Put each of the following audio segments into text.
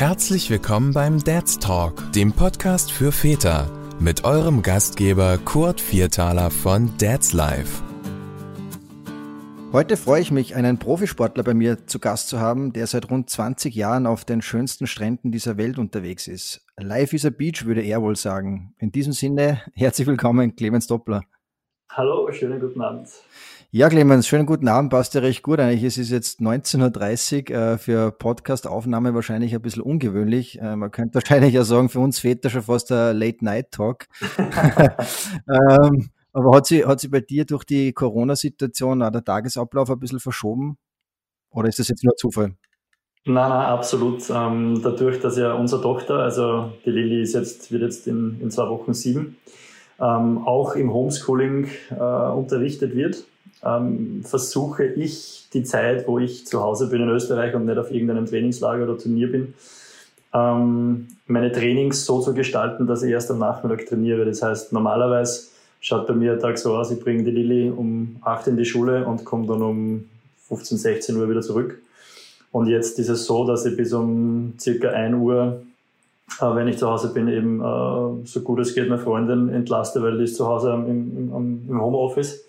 Herzlich willkommen beim Dad's Talk, dem Podcast für Väter, mit eurem Gastgeber Kurt Viertaler von Dad's Life. Heute freue ich mich, einen Profisportler bei mir zu Gast zu haben, der seit rund 20 Jahren auf den schönsten Stränden dieser Welt unterwegs ist. Life is a Beach, würde er wohl sagen. In diesem Sinne, herzlich willkommen, Clemens Doppler. Hallo, schönen guten Abend. Ja, Clemens, schönen guten Abend, passt ja recht gut eigentlich. Es ist jetzt 19.30 Uhr, äh, für Podcast-Aufnahme wahrscheinlich ein bisschen ungewöhnlich. Äh, man könnte wahrscheinlich ja sagen, für uns Väter schon fast der Late-Night-Talk. ähm, aber hat sie, hat sie bei dir durch die Corona-Situation auch der Tagesablauf ein bisschen verschoben? Oder ist das jetzt nur Zufall? Nein, nein, absolut. Ähm, dadurch, dass ja unsere Tochter, also die Lilly ist jetzt, wird jetzt in, in zwei Wochen sieben, ähm, auch im Homeschooling äh, unterrichtet wird, ähm, versuche ich die Zeit, wo ich zu Hause bin in Österreich und nicht auf irgendeinem Trainingslager oder Turnier bin, ähm, meine Trainings so zu gestalten, dass ich erst am Nachmittag trainiere. Das heißt, normalerweise schaut bei mir der Tag so aus, ich bringe die Lilly um 8 in die Schule und komme dann um 15, 16 Uhr wieder zurück. Und jetzt ist es so, dass ich bis um circa 1 Uhr, äh, wenn ich zu Hause bin, eben äh, so gut es geht meine Freundin entlaste, weil die ist zu Hause im, im, im Homeoffice.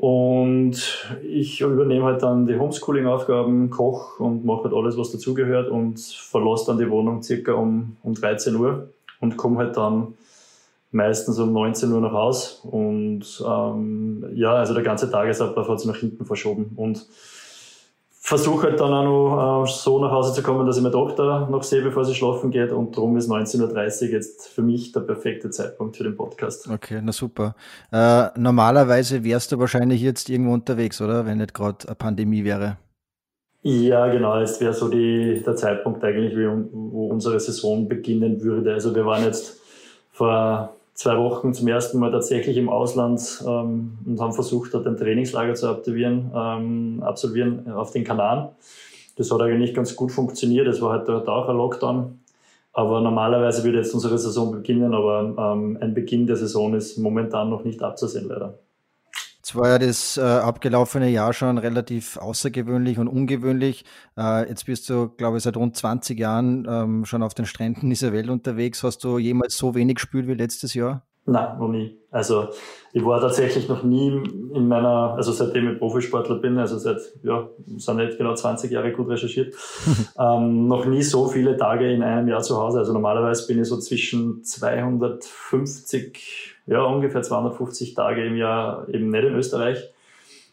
Und ich übernehme halt dann die Homeschooling-Aufgaben, koch und mache halt alles, was dazugehört und verlasse dann die Wohnung circa um, um 13 Uhr und komme halt dann meistens um 19 Uhr nach Haus. Und ähm, ja, also der ganze Tagesablauf hat sich nach hinten verschoben. Und versuche halt dann auch noch äh, so nach Hause zu kommen, dass ich meine Tochter noch sehe, bevor sie schlafen geht. Und darum ist 19.30 Uhr jetzt für mich der perfekte Zeitpunkt für den Podcast. Okay, na super. Äh, normalerweise wärst du wahrscheinlich jetzt irgendwo unterwegs, oder? Wenn nicht gerade eine Pandemie wäre. Ja, genau. Jetzt wäre so die, der Zeitpunkt eigentlich, wo unsere Saison beginnen würde. Also wir waren jetzt vor zwei Wochen zum ersten Mal tatsächlich im Ausland ähm, und haben versucht, dort ein Trainingslager zu absolvieren, ähm, absolvieren auf den Kanaren. Das hat eigentlich ganz gut funktioniert. Es war halt dort auch ein Lockdown. Aber normalerweise würde jetzt unsere Saison beginnen, aber ähm, ein Beginn der Saison ist momentan noch nicht abzusehen, leider. Jetzt war ja das äh, abgelaufene Jahr schon relativ außergewöhnlich und ungewöhnlich. Äh, jetzt bist du, glaube ich, seit rund 20 Jahren ähm, schon auf den Stränden dieser Welt unterwegs. Hast du jemals so wenig gespielt wie letztes Jahr? Nein, noch nie. Also ich war tatsächlich noch nie in meiner, also seitdem ich Profisportler bin, also seit, ja, sind nicht genau 20 Jahre gut recherchiert, ähm, noch nie so viele Tage in einem Jahr zu Hause. Also normalerweise bin ich so zwischen 250, ja ungefähr 250 Tage im Jahr eben nicht in Österreich.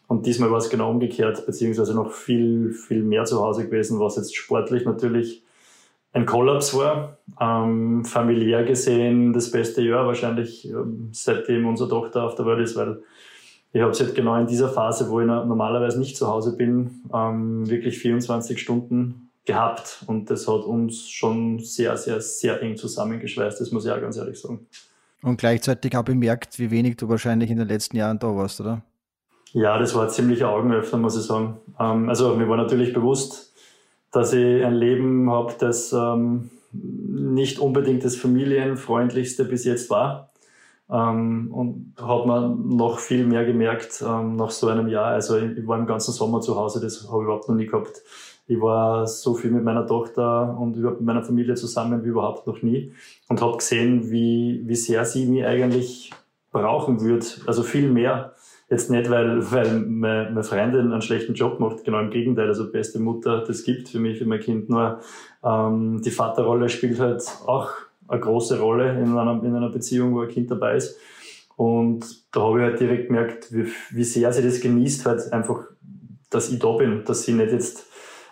Und diesmal war es genau umgekehrt, beziehungsweise noch viel, viel mehr zu Hause gewesen, was jetzt sportlich natürlich ein Kollaps war. Ähm, familiär gesehen das beste Jahr wahrscheinlich, ähm, seitdem unsere Tochter auf der Welt ist, weil ich habe es halt genau in dieser Phase, wo ich normalerweise nicht zu Hause bin, ähm, wirklich 24 Stunden gehabt. Und das hat uns schon sehr, sehr, sehr eng zusammengeschweißt, das muss ich auch ganz ehrlich sagen. Und gleichzeitig auch bemerkt, wie wenig du wahrscheinlich in den letzten Jahren da warst, oder? Ja, das war ein ziemlicher Augenöffner, muss ich sagen. Ähm, also mir war natürlich bewusst, dass ich ein Leben habe, das ähm, nicht unbedingt das familienfreundlichste bis jetzt war. Ähm, und hat man noch viel mehr gemerkt ähm, nach so einem Jahr. Also ich, ich war im ganzen Sommer zu Hause, das habe ich überhaupt noch nie gehabt. Ich war so viel mit meiner Tochter und überhaupt mit meiner Familie zusammen wie überhaupt noch nie und habe gesehen, wie, wie sehr sie mich eigentlich brauchen würde. Also viel mehr Jetzt nicht, weil, weil meine, meine Freundin einen schlechten Job macht, genau im Gegenteil. Also beste Mutter, das gibt für mich, für mein Kind. Nur ähm, die Vaterrolle spielt halt auch eine große Rolle in einer, in einer Beziehung, wo ein Kind dabei ist. Und da habe ich halt direkt gemerkt, wie, wie sehr sie das genießt, halt einfach, dass ich da bin, dass sie nicht jetzt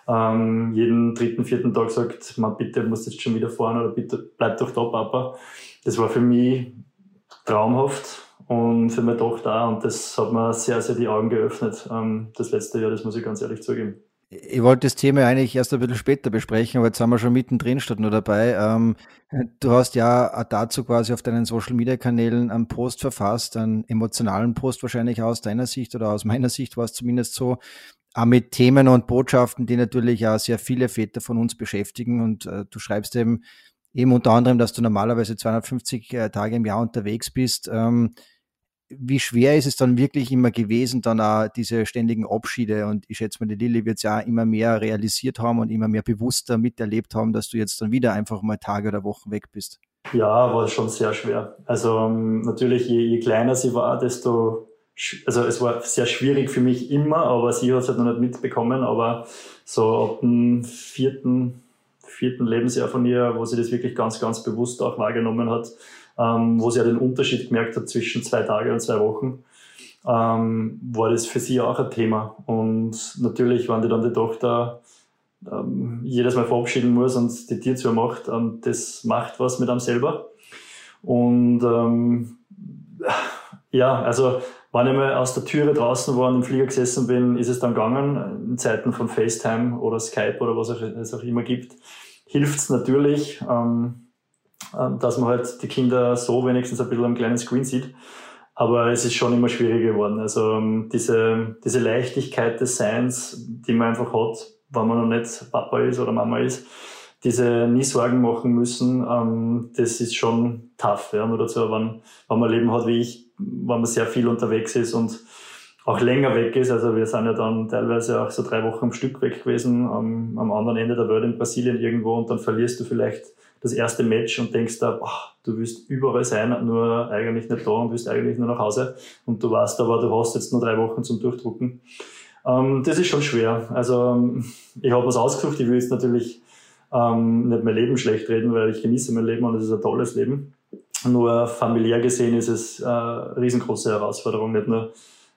ähm, jeden dritten, vierten Tag sagt, man bitte, musst jetzt schon wieder fahren oder bitte bleib doch da, Papa. Das war für mich traumhaft und für meine Tochter auch. Und das hat mir sehr, sehr die Augen geöffnet, ähm, das letzte Jahr, das muss ich ganz ehrlich zugeben. Ich wollte das Thema eigentlich erst ein bisschen später besprechen, aber jetzt sind wir schon mittendrin statt nur dabei. Ähm, du hast ja dazu quasi auf deinen Social Media Kanälen einen Post verfasst, einen emotionalen Post wahrscheinlich aus deiner Sicht oder aus meiner Sicht war es zumindest so, auch mit Themen und Botschaften, die natürlich auch sehr viele Väter von uns beschäftigen. Und äh, du schreibst eben, eben unter anderem, dass du normalerweise 250 äh, Tage im Jahr unterwegs bist. Ähm, wie schwer ist es dann wirklich immer gewesen, dann auch diese ständigen Abschiede? Und ich schätze mal, die Lilly wird es ja immer mehr realisiert haben und immer mehr bewusster miterlebt haben, dass du jetzt dann wieder einfach mal Tage oder Wochen weg bist. Ja, war schon sehr schwer. Also ähm, natürlich, je, je kleiner sie war, desto also es war sehr schwierig für mich immer, aber sie hat es halt noch nicht mitbekommen. Aber so ab dem vierten, vierten Lebensjahr von ihr, wo sie das wirklich ganz, ganz bewusst auch wahrgenommen hat, ähm, wo sie ja den Unterschied gemerkt hat zwischen zwei Tage und zwei Wochen, ähm, war das für sie auch ein Thema. Und natürlich, wenn die dann die Tochter ähm, jedes Mal verabschieden muss und die zu macht, ähm, das macht was mit einem selber. Und ähm, ja, also wenn ich mal aus der Türe draußen war und im Flieger gesessen bin, ist es dann gegangen, in Zeiten von FaceTime oder Skype oder was es auch immer gibt, hilft es natürlich, ähm, ähm, dass man halt die Kinder so wenigstens ein bisschen am kleinen Screen sieht. Aber es ist schon immer schwieriger geworden. Also ähm, diese, diese Leichtigkeit des Seins, die man einfach hat, wenn man noch nicht Papa ist oder Mama ist, diese nie Sorgen machen müssen, ähm, das ist schon tough. Ja. Nur dazu, wenn, wenn man Leben hat wie ich, wenn man sehr viel unterwegs ist und auch länger weg ist. Also wir sind ja dann teilweise auch so drei Wochen am Stück weg gewesen, am, am anderen Ende der Welt in Brasilien irgendwo und dann verlierst du vielleicht das erste Match und denkst da, boah, du willst überall sein, nur eigentlich nicht da und willst eigentlich nur nach Hause und du weißt aber, du hast jetzt nur drei Wochen zum Durchdrucken. Ähm, das ist schon schwer. Also ähm, ich habe was ausgesucht, ich will jetzt natürlich ähm, nicht mein Leben schlecht reden, weil ich genieße mein Leben und es ist ein tolles Leben. Nur familiär gesehen ist es äh, eine riesengroße Herausforderung, nicht nur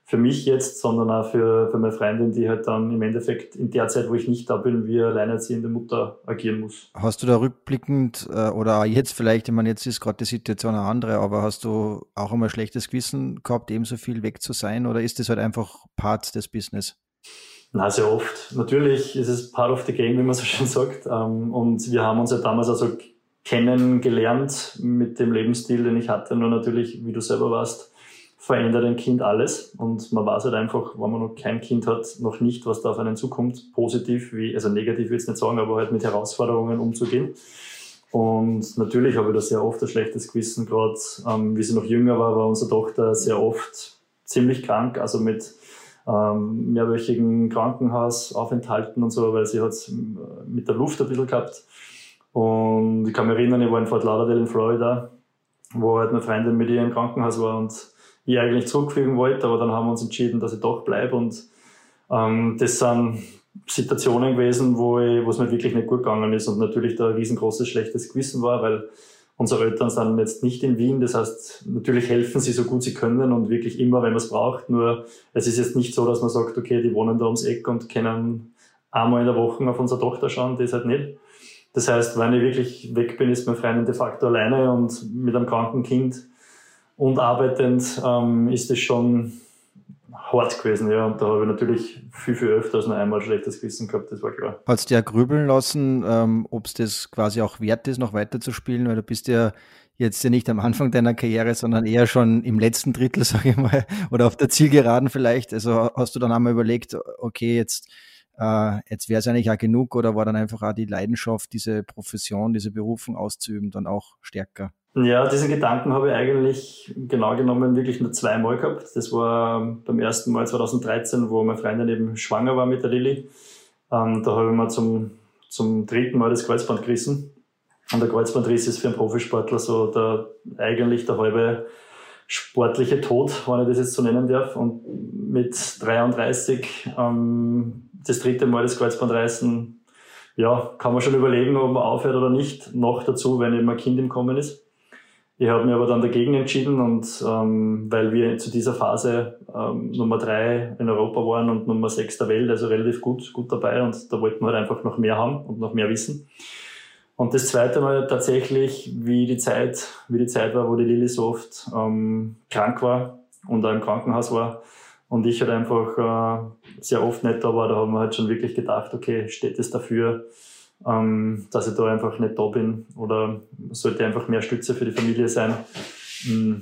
für mich jetzt, sondern auch für, für meine Freundin, die halt dann im Endeffekt in der Zeit, wo ich nicht da bin, wie alleinerziehende Mutter agieren muss. Hast du da rückblickend äh, oder jetzt vielleicht, ich meine, jetzt ist gerade die Situation eine andere, aber hast du auch einmal schlechtes Gewissen gehabt, ebenso viel weg zu sein oder ist das halt einfach Part des Business? Na, sehr oft. Natürlich ist es part of the game, wie man so schön sagt. Ähm, und wir haben uns ja damals also kennengelernt mit dem Lebensstil, den ich hatte. Nur natürlich, wie du selber warst, verändert ein Kind alles. Und man weiß halt einfach, wenn man noch kein Kind hat, noch nicht, was da auf einen zukommt. Positiv wie, also negativ will ich nicht sagen, aber halt mit Herausforderungen umzugehen. Und natürlich habe ich da sehr oft ein schlechtes Gewissen. Gerade ähm, wie sie noch jünger war, war unsere Tochter sehr oft ziemlich krank, also mit ähm, mehrwöchigen Krankenhausaufenthalten und so, weil sie hat mit der Luft ein bisschen gehabt. Und ich kann mich erinnern, ich war in Fort Lauderdale in Florida, wo halt eine Freundin mit ihr im Krankenhaus war und ich eigentlich zurückfliegen wollte, aber dann haben wir uns entschieden, dass ich doch bleibe und ähm, das sind Situationen gewesen, wo, es mir wirklich nicht gut gegangen ist und natürlich da ein riesengroßes schlechtes Gewissen war, weil Unsere Eltern sind jetzt nicht in Wien, das heißt, natürlich helfen sie so gut sie können und wirklich immer, wenn man es braucht. Nur es ist jetzt nicht so, dass man sagt, okay, die wohnen da ums Eck und können einmal in der Woche auf unsere Tochter schauen, das halt nicht. Das heißt, wenn ich wirklich weg bin, ist mein Freund de facto alleine und mit einem kranken Kind und arbeitend ähm, ist es schon hart gewesen, ja. Und da habe ich natürlich viel, viel öfters noch einmal schlechtes Gewissen gehabt, das war klar. Hat es dir grübeln lassen, ähm, ob es das quasi auch wert ist, noch weiter zu spielen? Weil du bist ja jetzt ja nicht am Anfang deiner Karriere, sondern eher schon im letzten Drittel, sage ich mal, oder auf der Zielgeraden vielleicht. Also hast du dann einmal überlegt, okay, jetzt, äh, jetzt wäre es eigentlich auch genug oder war dann einfach auch die Leidenschaft, diese Profession, diese Berufung auszuüben, dann auch stärker? Ja, diesen Gedanken habe ich eigentlich genau genommen wirklich nur zweimal gehabt. Das war beim ersten Mal 2013, wo meine Freundin eben schwanger war mit der Lilly. Ähm, da habe ich mir zum, zum dritten Mal das Kreuzband gerissen. Und der Kreuzbandriss ist für einen Profisportler so der, eigentlich der halbe sportliche Tod, wenn ich das jetzt so nennen darf. Und mit 33 ähm, das dritte Mal das Kreuzband reißen, ja, kann man schon überlegen, ob man aufhört oder nicht. Noch dazu, wenn eben ein Kind im Kommen ist. Ich habe mir aber dann dagegen entschieden und ähm, weil wir zu dieser Phase ähm, Nummer drei in Europa waren und Nummer sechs der Welt, also relativ gut, gut dabei und da wollten wir halt einfach noch mehr haben und noch mehr wissen. Und das zweite Mal tatsächlich, wie die Zeit, wie die Zeit war, wo die Lilly so oft ähm, krank war und auch im Krankenhaus war und ich halt einfach äh, sehr oft nicht da war, da haben wir halt schon wirklich gedacht, okay, steht es dafür, ähm, dass ich da einfach nicht da bin oder sollte einfach mehr Stütze für die Familie sein. Mm,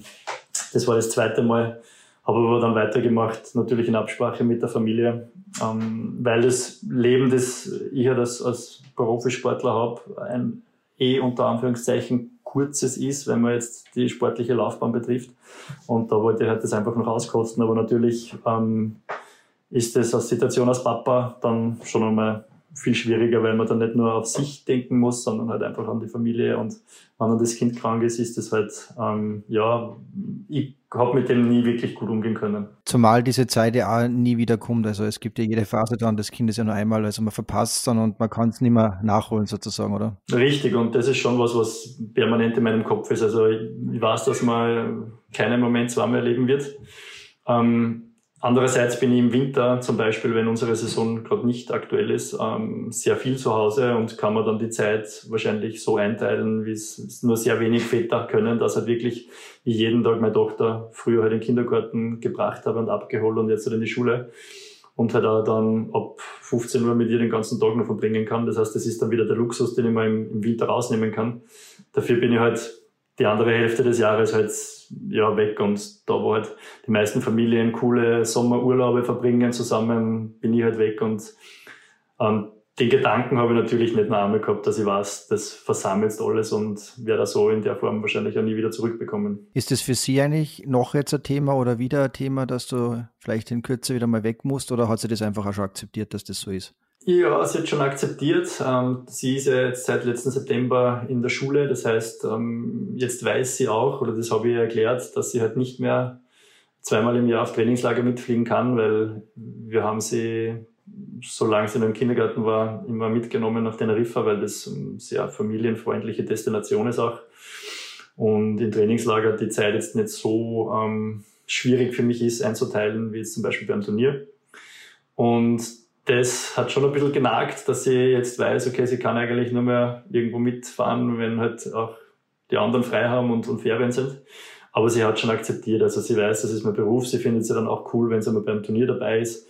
das war das zweite Mal. Habe aber dann weitergemacht, natürlich in Absprache mit der Familie, ähm, weil das Leben, das ich ja das als Profisportler habe, ein eh unter Anführungszeichen kurzes ist, wenn man jetzt die sportliche Laufbahn betrifft. Und da wollte ich halt das einfach noch auskosten. Aber natürlich ähm, ist das als Situation als Papa dann schon einmal viel schwieriger, weil man dann nicht nur auf sich denken muss, sondern halt einfach an die Familie und wenn dann das Kind krank ist, ist das halt, ähm, ja, ich habe mit dem nie wirklich gut umgehen können. Zumal diese Zeit ja auch nie wieder kommt. Also es gibt ja jede Phase dann des Kindes ja nur einmal, also man verpasst es dann und man kann es nicht mehr nachholen sozusagen, oder? Richtig und das ist schon was, was permanent in meinem Kopf ist. Also ich, ich weiß, dass man keinen Moment zweimal erleben wird. Ähm, Andererseits bin ich im Winter, zum Beispiel, wenn unsere Saison gerade nicht aktuell ist, ähm, sehr viel zu Hause und kann man dann die Zeit wahrscheinlich so einteilen, wie es nur sehr wenig Väter können, dass halt wirklich ich jeden Tag meine Tochter früher halt in den Kindergarten gebracht habe und abgeholt und jetzt halt in die Schule und halt auch dann ab 15 Uhr mit ihr den ganzen Tag noch verbringen kann. Das heißt, das ist dann wieder der Luxus, den ich mal im, im Winter rausnehmen kann. Dafür bin ich halt die andere Hälfte des Jahres halt ja weg und da wo halt die meisten Familien coole Sommerurlaube verbringen zusammen, bin ich halt weg und ähm, den Gedanken habe ich natürlich nicht mehr einmal gehabt, dass ich weiß, das versammelt alles und werde so in der Form wahrscheinlich auch nie wieder zurückbekommen. Ist das für Sie eigentlich noch jetzt ein Thema oder wieder ein Thema, dass du vielleicht in Kürze wieder mal weg musst oder hat sie das einfach auch schon akzeptiert, dass das so ist? Ja, sie hat schon akzeptiert. Ähm, sie ist ja jetzt seit letzten September in der Schule. Das heißt, ähm, jetzt weiß sie auch, oder das habe ich erklärt, dass sie halt nicht mehr zweimal im Jahr auf Trainingslager mitfliegen kann, weil wir haben sie, solange sie noch im Kindergarten war, immer mitgenommen nach Teneriffa, weil das eine sehr familienfreundliche Destination ist auch. Und in Trainingslager die Zeit jetzt nicht so ähm, schwierig für mich ist einzuteilen, wie jetzt zum Beispiel beim Turnier. Und das hat schon ein bisschen genagt, dass sie jetzt weiß, okay, sie kann eigentlich nur mehr irgendwo mitfahren, wenn halt auch die anderen frei haben und, und Ferien sind. Aber sie hat schon akzeptiert, also sie weiß, das ist mein Beruf, sie findet es dann auch cool, wenn sie mal beim Turnier dabei ist.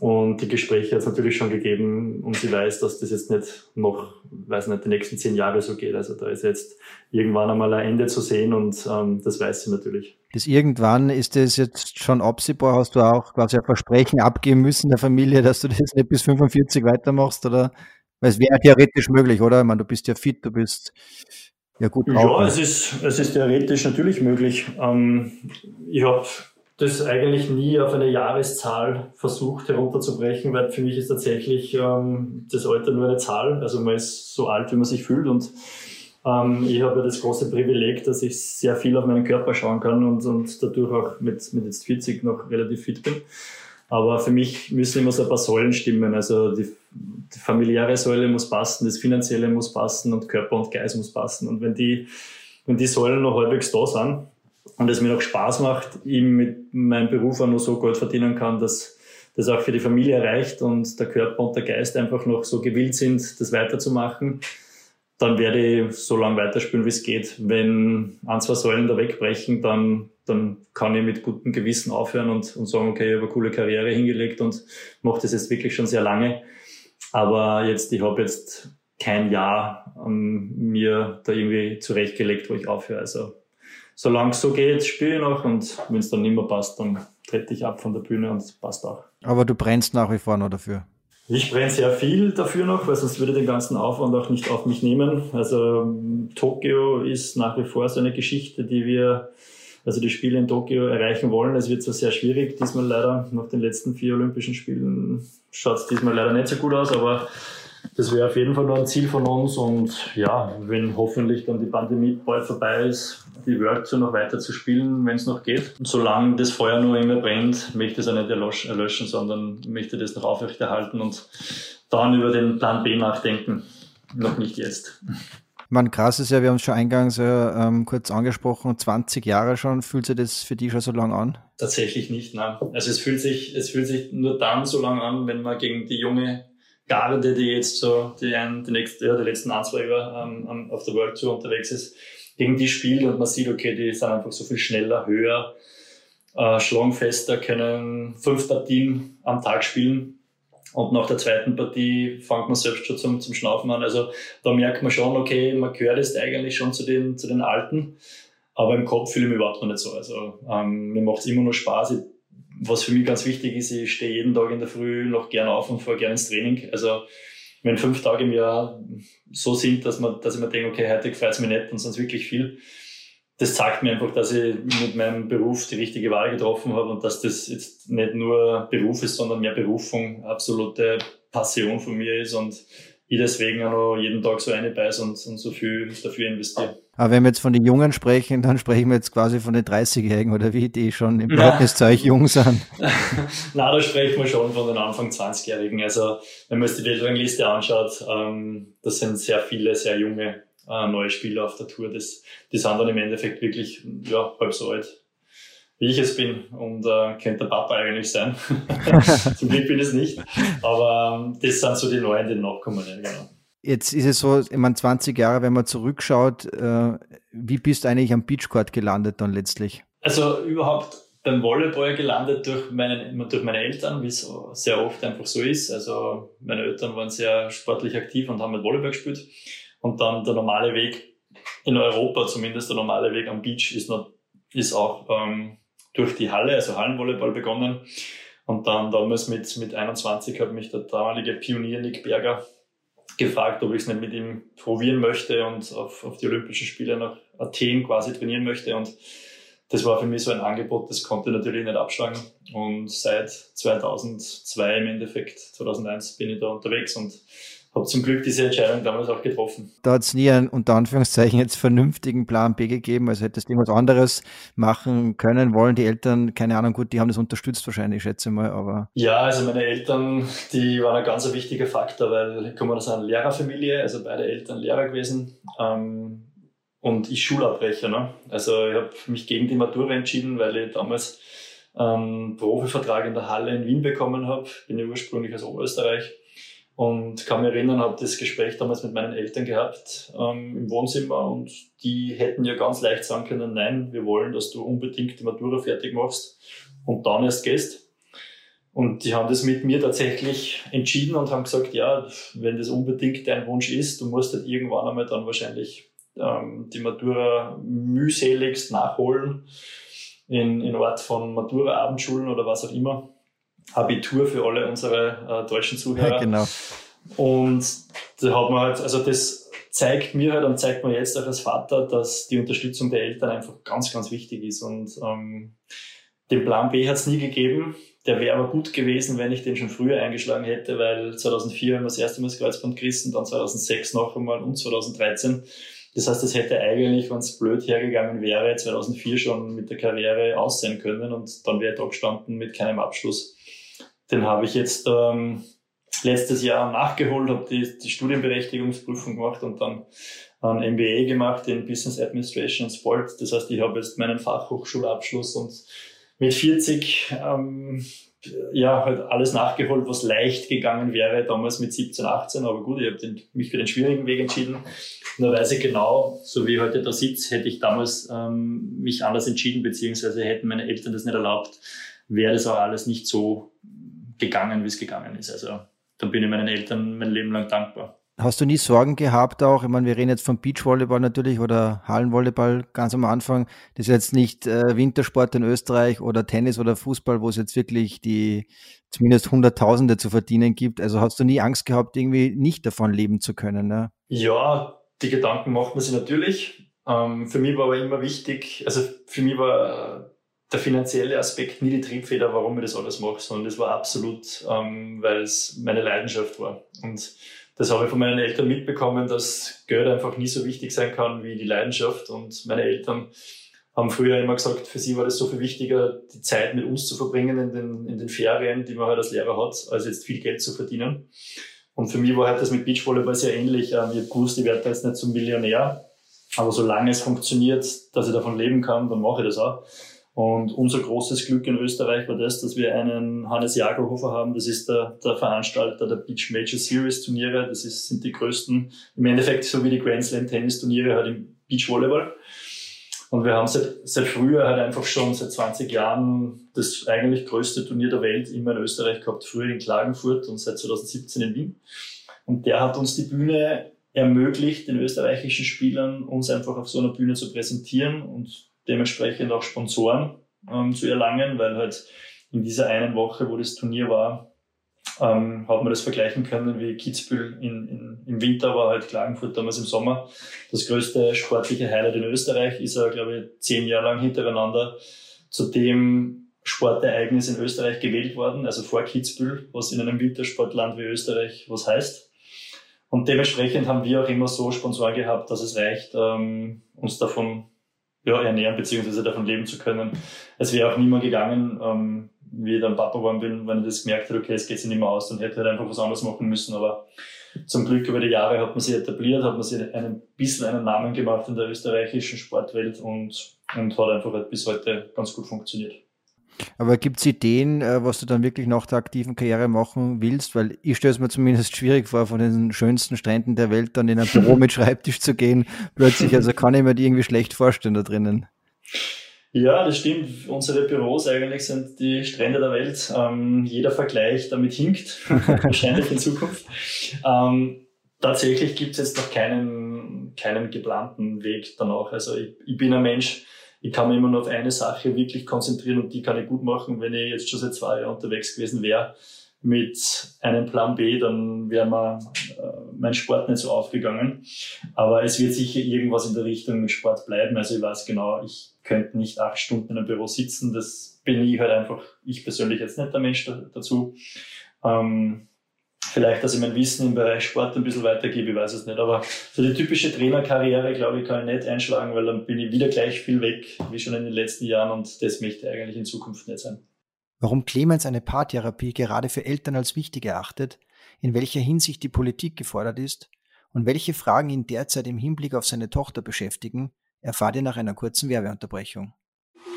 Und die Gespräche hat es natürlich schon gegeben und sie weiß, dass das jetzt nicht noch, weiß nicht, die nächsten zehn Jahre so geht. Also da ist jetzt irgendwann einmal ein Ende zu sehen und ähm, das weiß sie natürlich. Das irgendwann ist das jetzt schon absehbar? Hast du auch quasi ein Versprechen abgeben müssen der Familie, dass du das nicht bis 45 weitermachst oder? Weil es wäre theoretisch möglich, oder? Ich meine, du bist ja fit, du bist ja gut. Ja, es ist, es ist theoretisch natürlich möglich. Ähm, ich habe das eigentlich nie auf eine Jahreszahl versucht herunterzubrechen, weil für mich ist tatsächlich ähm, das Alter nur eine Zahl. Also man ist so alt, wie man sich fühlt und ähm, ich habe ja das große Privileg, dass ich sehr viel auf meinen Körper schauen kann und, und dadurch auch mit, mit jetzt 40 noch relativ fit bin. Aber für mich müssen immer so ein paar Säulen stimmen. Also die, die familiäre Säule muss passen, das Finanzielle muss passen und Körper und Geist muss passen. Und wenn die, wenn die Säulen noch halbwegs da sind, und es mir noch Spaß macht, ihm mit meinem Beruf auch nur so Geld verdienen kann, dass das auch für die Familie reicht und der Körper und der Geist einfach noch so gewillt sind, das weiterzumachen, dann werde ich so lange weiterspielen, wie es geht. Wenn ein, zwei Säulen da wegbrechen, dann, dann kann ich mit gutem Gewissen aufhören und, und sagen, okay, ich habe eine coole Karriere hingelegt und mache das jetzt wirklich schon sehr lange. Aber jetzt, ich habe jetzt kein Jahr ähm, mir da irgendwie zurechtgelegt, wo ich aufhöre. Also solange es so geht, spiele ich noch und wenn es dann nicht mehr passt, dann trete ich ab von der Bühne und es passt auch. Aber du brennst nach wie vor noch dafür? Ich brenne sehr viel dafür noch, weil sonst würde ich den ganzen Aufwand auch nicht auf mich nehmen. Also Tokio ist nach wie vor so eine Geschichte, die wir, also die Spiele in Tokio erreichen wollen. Es wird zwar sehr schwierig, diesmal leider, nach den letzten vier Olympischen Spielen schaut es diesmal leider nicht so gut aus, aber das wäre auf jeden Fall noch ein Ziel von uns und ja, wenn hoffentlich dann die Pandemie bald vorbei ist, die World Tour noch weiter zu spielen, wenn es noch geht. Und solange das Feuer nur immer brennt, möchte ich es auch nicht erlöschen, sondern möchte das noch aufrechterhalten und dann über den Plan B nachdenken. Noch nicht jetzt. Man krass ist ja, wir haben es schon eingangs ja, ähm, kurz angesprochen, 20 Jahre schon. Fühlt sich das für dich schon so lange an? Tatsächlich nicht, nein. Also es fühlt sich, es fühlt sich nur dann so lange an, wenn man gegen die junge Garde, die jetzt so die, ein, die, nächste, ja, die letzten ein, zwei Jahre ähm, auf der World Tour unterwegs ist, gegen die spielt und man sieht, okay, die sind einfach so viel schneller, höher, äh, schlagfester, können fünf Partien am Tag spielen. Und nach der zweiten Partie fängt man selbst schon zum, zum Schnaufen an. Also da merkt man schon, okay, man gehört jetzt eigentlich schon zu den, zu den Alten. Aber im Kopf fühle ich mich überhaupt noch nicht so. Also ähm, mir macht es immer nur Spaß. Ich was für mich ganz wichtig ist, ich stehe jeden Tag in der Früh noch gern auf und fahre gern ins Training. Also wenn fünf Tage im Jahr so sind, dass man, dass ich mir denke, okay, heute gefällt es mir nicht und sonst wirklich viel. Das zeigt mir einfach, dass ich mit meinem Beruf die richtige Wahl getroffen habe und dass das jetzt nicht nur Beruf ist, sondern mehr Berufung, absolute Passion von mir ist und ich deswegen auch noch jeden Tag so eine beiß und, und so viel dafür investiere. Aber wenn wir jetzt von den Jungen sprechen, dann sprechen wir jetzt quasi von den 30-Jährigen oder wie, die schon im Verhältniszeug jung sind. Nein, da sprechen wir schon von den Anfang 20-Jährigen. Also wenn man sich die Weltrangliste anschaut, ähm, das sind sehr viele, sehr junge äh, neue Spieler auf der Tour. Das, die sind dann im Endeffekt wirklich ja, halb so alt wie ich es bin und äh, könnte der Papa eigentlich sein. Zum Glück bin ich es nicht. Aber ähm, das sind so die Neuen, die nachkommen. Ja, genau. Jetzt ist es so, ich meine, 20 Jahre, wenn man zurückschaut, äh, wie bist du eigentlich am Beachcourt gelandet dann letztlich? Also überhaupt beim Volleyball gelandet durch, meinen, durch meine Eltern, wie es sehr oft einfach so ist. Also meine Eltern waren sehr sportlich aktiv und haben mit Volleyball gespielt. Und dann der normale Weg in Europa, zumindest der normale Weg am Beach, ist, noch, ist auch ähm, durch die Halle, also Hallenvolleyball begonnen. Und dann damals mit, mit 21 hat mich der damalige Pionier Nick Berger gefragt, ob ich es nicht mit ihm probieren möchte und auf, auf die Olympischen Spiele nach Athen quasi trainieren möchte. Und das war für mich so ein Angebot, das konnte ich natürlich nicht abschlagen. Und seit 2002 im Endeffekt, 2001 bin ich da unterwegs und habe zum Glück diese Entscheidung damals auch getroffen. Da hat es nie einen unter Anführungszeichen jetzt vernünftigen Plan B gegeben, also hättest du irgendwas anderes machen können, wollen die Eltern, keine Ahnung, gut, die haben das unterstützt wahrscheinlich, schätze mal, aber. Ja, also meine Eltern, die waren ein ganz wichtiger Faktor, weil ich komme aus einer Lehrerfamilie, also beide Eltern Lehrer gewesen. Ähm, und ich Schulabbrecher. Ne? Also ich habe mich gegen die Matura entschieden, weil ich damals einen Profivertrag in der Halle in Wien bekommen habe. Bin ja ursprünglich aus Oberösterreich und kann mich erinnern, habe das Gespräch damals mit meinen Eltern gehabt ähm, im Wohnzimmer und die hätten ja ganz leicht sagen können, nein, wir wollen, dass du unbedingt die Matura fertig machst und dann erst gehst. Und die haben das mit mir tatsächlich entschieden und haben gesagt, ja, wenn das unbedingt dein Wunsch ist, du musst halt irgendwann einmal dann wahrscheinlich ähm, die Matura mühseligst nachholen in, in Ort von Matura-Abendschulen oder was auch immer. Abitur für alle unsere äh, deutschen Zuhörer. Ja, genau. Und da hat man halt, also das zeigt mir halt und zeigt mir jetzt auch als Vater, dass die Unterstützung der Eltern einfach ganz, ganz wichtig ist. Und ähm, den Plan B hat es nie gegeben. Der wäre aber gut gewesen, wenn ich den schon früher eingeschlagen hätte, weil 2004 haben wir das erste Mal das Kreuzband gerissen, dann 2006 noch einmal und 2013. Das heißt, es hätte eigentlich, wenn es blöd hergegangen wäre, 2004 schon mit der Karriere aussehen können und dann wäre ich da gestanden mit keinem Abschluss. Den habe ich jetzt ähm, letztes Jahr nachgeholt, habe die, die Studienberechtigungsprüfung gemacht und dann ein MBA gemacht in Business Administration Sport. Das heißt, ich habe jetzt meinen Fachhochschulabschluss und mit 40 ähm, ja halt alles nachgeholt, was leicht gegangen wäre, damals mit 17, 18. Aber gut, ich habe mich für den schwierigen Weg entschieden. Da weiß ich genau, so wie heute da sitze, hätte ich damals ähm, mich anders entschieden, beziehungsweise hätten meine Eltern das nicht erlaubt, wäre das auch alles nicht so gegangen, wie es gegangen ist. Also da bin ich meinen Eltern mein Leben lang dankbar. Hast du nie Sorgen gehabt auch? Ich meine, wir reden jetzt vom Beachvolleyball natürlich oder Hallenvolleyball ganz am Anfang. Das ist jetzt nicht äh, Wintersport in Österreich oder Tennis oder Fußball, wo es jetzt wirklich die zumindest Hunderttausende zu verdienen gibt. Also hast du nie Angst gehabt, irgendwie nicht davon leben zu können? Ne? Ja, die Gedanken macht man sich natürlich. Ähm, für mich war aber immer wichtig, also für mich war der finanzielle Aspekt nie die Triebfeder, warum ich das alles mache, sondern das war absolut, ähm, weil es meine Leidenschaft war. Und das habe ich von meinen Eltern mitbekommen, dass Geld einfach nie so wichtig sein kann wie die Leidenschaft. Und meine Eltern haben früher immer gesagt, für sie war das so viel wichtiger, die Zeit mit uns zu verbringen in den, in den Ferien, die man halt als Lehrer hat, als jetzt viel Geld zu verdienen. Und für mich war halt das mit Beachvolleyball sehr ähnlich. Ähm, ich habe gewusst, ich werde jetzt nicht zum Millionär, aber solange es funktioniert, dass ich davon leben kann, dann mache ich das auch. Und unser großes Glück in Österreich war das, dass wir einen Hannes Jagelhofer haben. Das ist der, der Veranstalter der Beach Major Series Turniere. Das ist, sind die größten, im Endeffekt so wie die Grand Slam Tennis Turniere halt im Beach Volleyball. Und wir haben seit, seit früher halt einfach schon seit 20 Jahren das eigentlich größte Turnier der Welt immer in Österreich gehabt. Früher in Klagenfurt und seit 2017 in Wien. Und der hat uns die Bühne ermöglicht, den österreichischen Spielern uns einfach auf so einer Bühne zu präsentieren und dementsprechend auch Sponsoren ähm, zu erlangen, weil halt in dieser einen Woche, wo das Turnier war, ähm, hat man das vergleichen können wie Kitzbühel in, in, im Winter, war halt Klagenfurt damals im Sommer. Das größte sportliche Highlight in Österreich ist er, glaube ich, zehn Jahre lang hintereinander zu dem Sportereignis in Österreich gewählt worden, also vor Kitzbühel, was in einem Wintersportland wie Österreich was heißt. Und dementsprechend haben wir auch immer so Sponsoren gehabt, dass es reicht, ähm, uns davon ja, ernähren bzw. davon leben zu können. Es wäre auch niemand gegangen, ähm, wie ich dann Papa geworden bin, wenn ich das gemerkt hätte, okay, es geht sich nicht mehr aus, dann hätte ich halt einfach was anderes machen müssen. Aber zum Glück über die Jahre hat man sich etabliert, hat man sich ein bisschen einen Namen gemacht in der österreichischen Sportwelt und, und hat einfach halt bis heute ganz gut funktioniert. Aber gibt es Ideen, äh, was du dann wirklich nach der aktiven Karriere machen willst? Weil ich stelle es mir zumindest schwierig vor, von den schönsten Stränden der Welt dann in ein Büro mit Schreibtisch zu gehen. Plötzlich, also kann ich mir die irgendwie schlecht vorstellen da drinnen. Ja, das stimmt. Unsere Büros eigentlich sind die Strände der Welt. Ähm, jeder Vergleich damit hinkt, wahrscheinlich in Zukunft. Ähm, tatsächlich gibt es jetzt noch keinen, keinen geplanten Weg danach. Also ich, ich bin ein Mensch, ich kann mich immer nur auf eine Sache wirklich konzentrieren und die kann ich gut machen. Wenn ich jetzt schon seit zwei Jahren unterwegs gewesen wäre mit einem Plan B, dann wäre mir äh, mein Sport nicht so aufgegangen. Aber es wird sicher irgendwas in der Richtung mit Sport bleiben. Also ich weiß genau, ich könnte nicht acht Stunden in einem Büro sitzen. Das bin ich halt einfach, ich persönlich jetzt nicht der Mensch dazu. Ähm, Vielleicht, dass ich mein Wissen im Bereich Sport ein bisschen weitergebe, ich weiß es nicht. Aber so die typische Trainerkarriere, glaube ich, kann ich nicht einschlagen, weil dann bin ich wieder gleich viel weg, wie schon in den letzten Jahren und das möchte ich eigentlich in Zukunft nicht sein. Warum Clemens eine Paartherapie gerade für Eltern als wichtig erachtet, in welcher Hinsicht die Politik gefordert ist und welche Fragen ihn derzeit im Hinblick auf seine Tochter beschäftigen, erfahrt ihr nach einer kurzen Werbeunterbrechung.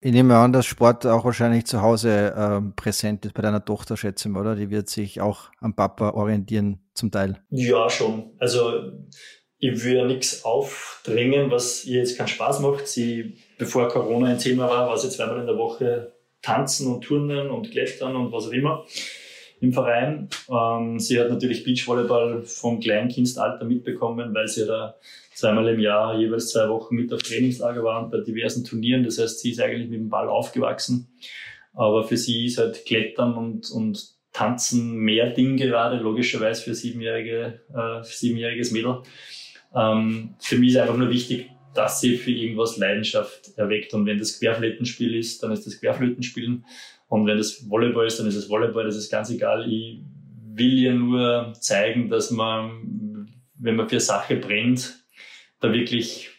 Ich nehme an, dass Sport auch wahrscheinlich zu Hause ähm, präsent ist bei deiner Tochter, schätze ich, oder? Die wird sich auch am Papa orientieren, zum Teil. Ja, schon. Also ich ja nichts aufdrängen, was ihr jetzt keinen Spaß macht. Sie, bevor Corona ein Thema war, war sie zweimal in der Woche tanzen und turnen und klettern und was auch immer im Verein. Ähm, sie hat natürlich Beachvolleyball vom Kleinkindalter mitbekommen, weil sie da zweimal im Jahr jeweils zwei Wochen mit auf Trainingslager war und bei diversen Turnieren. Das heißt, sie ist eigentlich mit dem Ball aufgewachsen. Aber für sie ist halt Klettern und, und Tanzen mehr Ding gerade, logischerweise für siebenjährige, äh, siebenjähriges Mädel. Ähm, für mich ist einfach nur wichtig, dass sie für irgendwas Leidenschaft erweckt. Und wenn das Querflötenspiel ist, dann ist das Querflötenspielen. Und wenn das Volleyball ist, dann ist es Volleyball. Das ist ganz egal. Ich will ja nur zeigen, dass man, wenn man für Sache brennt, da wirklich,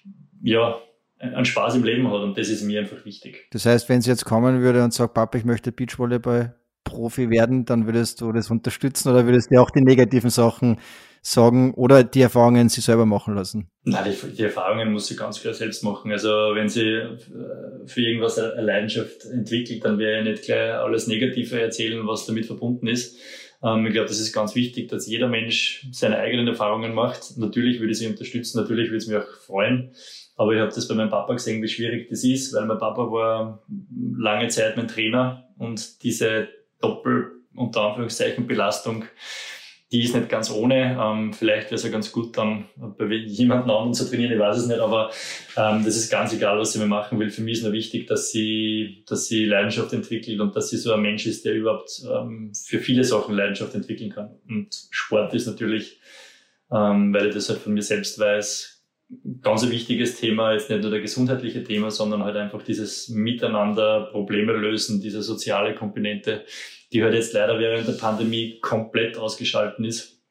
ja, einen Spaß im Leben hat und das ist mir einfach wichtig. Das heißt, wenn sie jetzt kommen würde und sagt, Papa, ich möchte Beachvolleyball Profi werden, dann würdest du das unterstützen oder würdest du auch die negativen Sachen sagen oder die Erfahrungen sie selber machen lassen? Nein, die, die Erfahrungen muss sie ganz klar selbst machen. Also wenn sie äh, für irgendwas eine Leidenschaft entwickelt, dann werde ich nicht gleich alles Negative erzählen, was damit verbunden ist. Ähm, ich glaube, das ist ganz wichtig, dass jeder Mensch seine eigenen Erfahrungen macht. Natürlich würde ich sie unterstützen, natürlich würde es mich auch freuen. Aber ich habe das bei meinem Papa gesehen, wie schwierig das ist, weil mein Papa war lange Zeit mein Trainer und diese Doppel- unter Anführungszeichen Belastung die ist nicht ganz ohne. Ähm, vielleicht wäre es ja ganz gut, dann bei jemandem anderen zu trainieren, ich weiß es nicht, aber ähm, das ist ganz egal, was sie mir machen will. Für mich ist nur wichtig, dass sie, dass sie Leidenschaft entwickelt und dass sie so ein Mensch ist, der überhaupt ähm, für viele Sachen Leidenschaft entwickeln kann. Und Sport ist natürlich, ähm, weil ich das halt von mir selbst weiß, ganz ein wichtiges Thema, jetzt nicht nur der gesundheitliche Thema, sondern halt einfach dieses Miteinander, Probleme lösen, diese soziale Komponente, die halt jetzt leider während der Pandemie komplett ausgeschalten ist,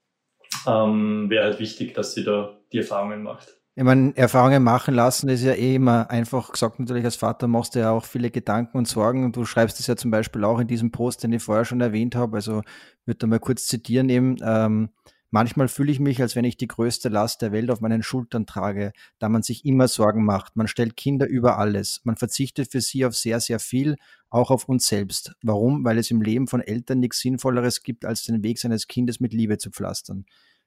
ähm, wäre halt wichtig, dass sie da die Erfahrungen macht. Ich meine, Erfahrungen machen lassen ist ja eh immer einfach gesagt. Natürlich als Vater machst du ja auch viele Gedanken und Sorgen. Und du schreibst es ja zum Beispiel auch in diesem Post, den ich vorher schon erwähnt habe. Also würde da mal kurz zitieren eben. Ähm, Manchmal fühle ich mich, als wenn ich die größte Last der Welt auf meinen Schultern trage, da man sich immer Sorgen macht. Man stellt Kinder über alles. Man verzichtet für sie auf sehr, sehr viel, auch auf uns selbst. Warum? Weil es im Leben von Eltern nichts Sinnvolleres gibt, als den Weg seines Kindes mit Liebe zu pflastern.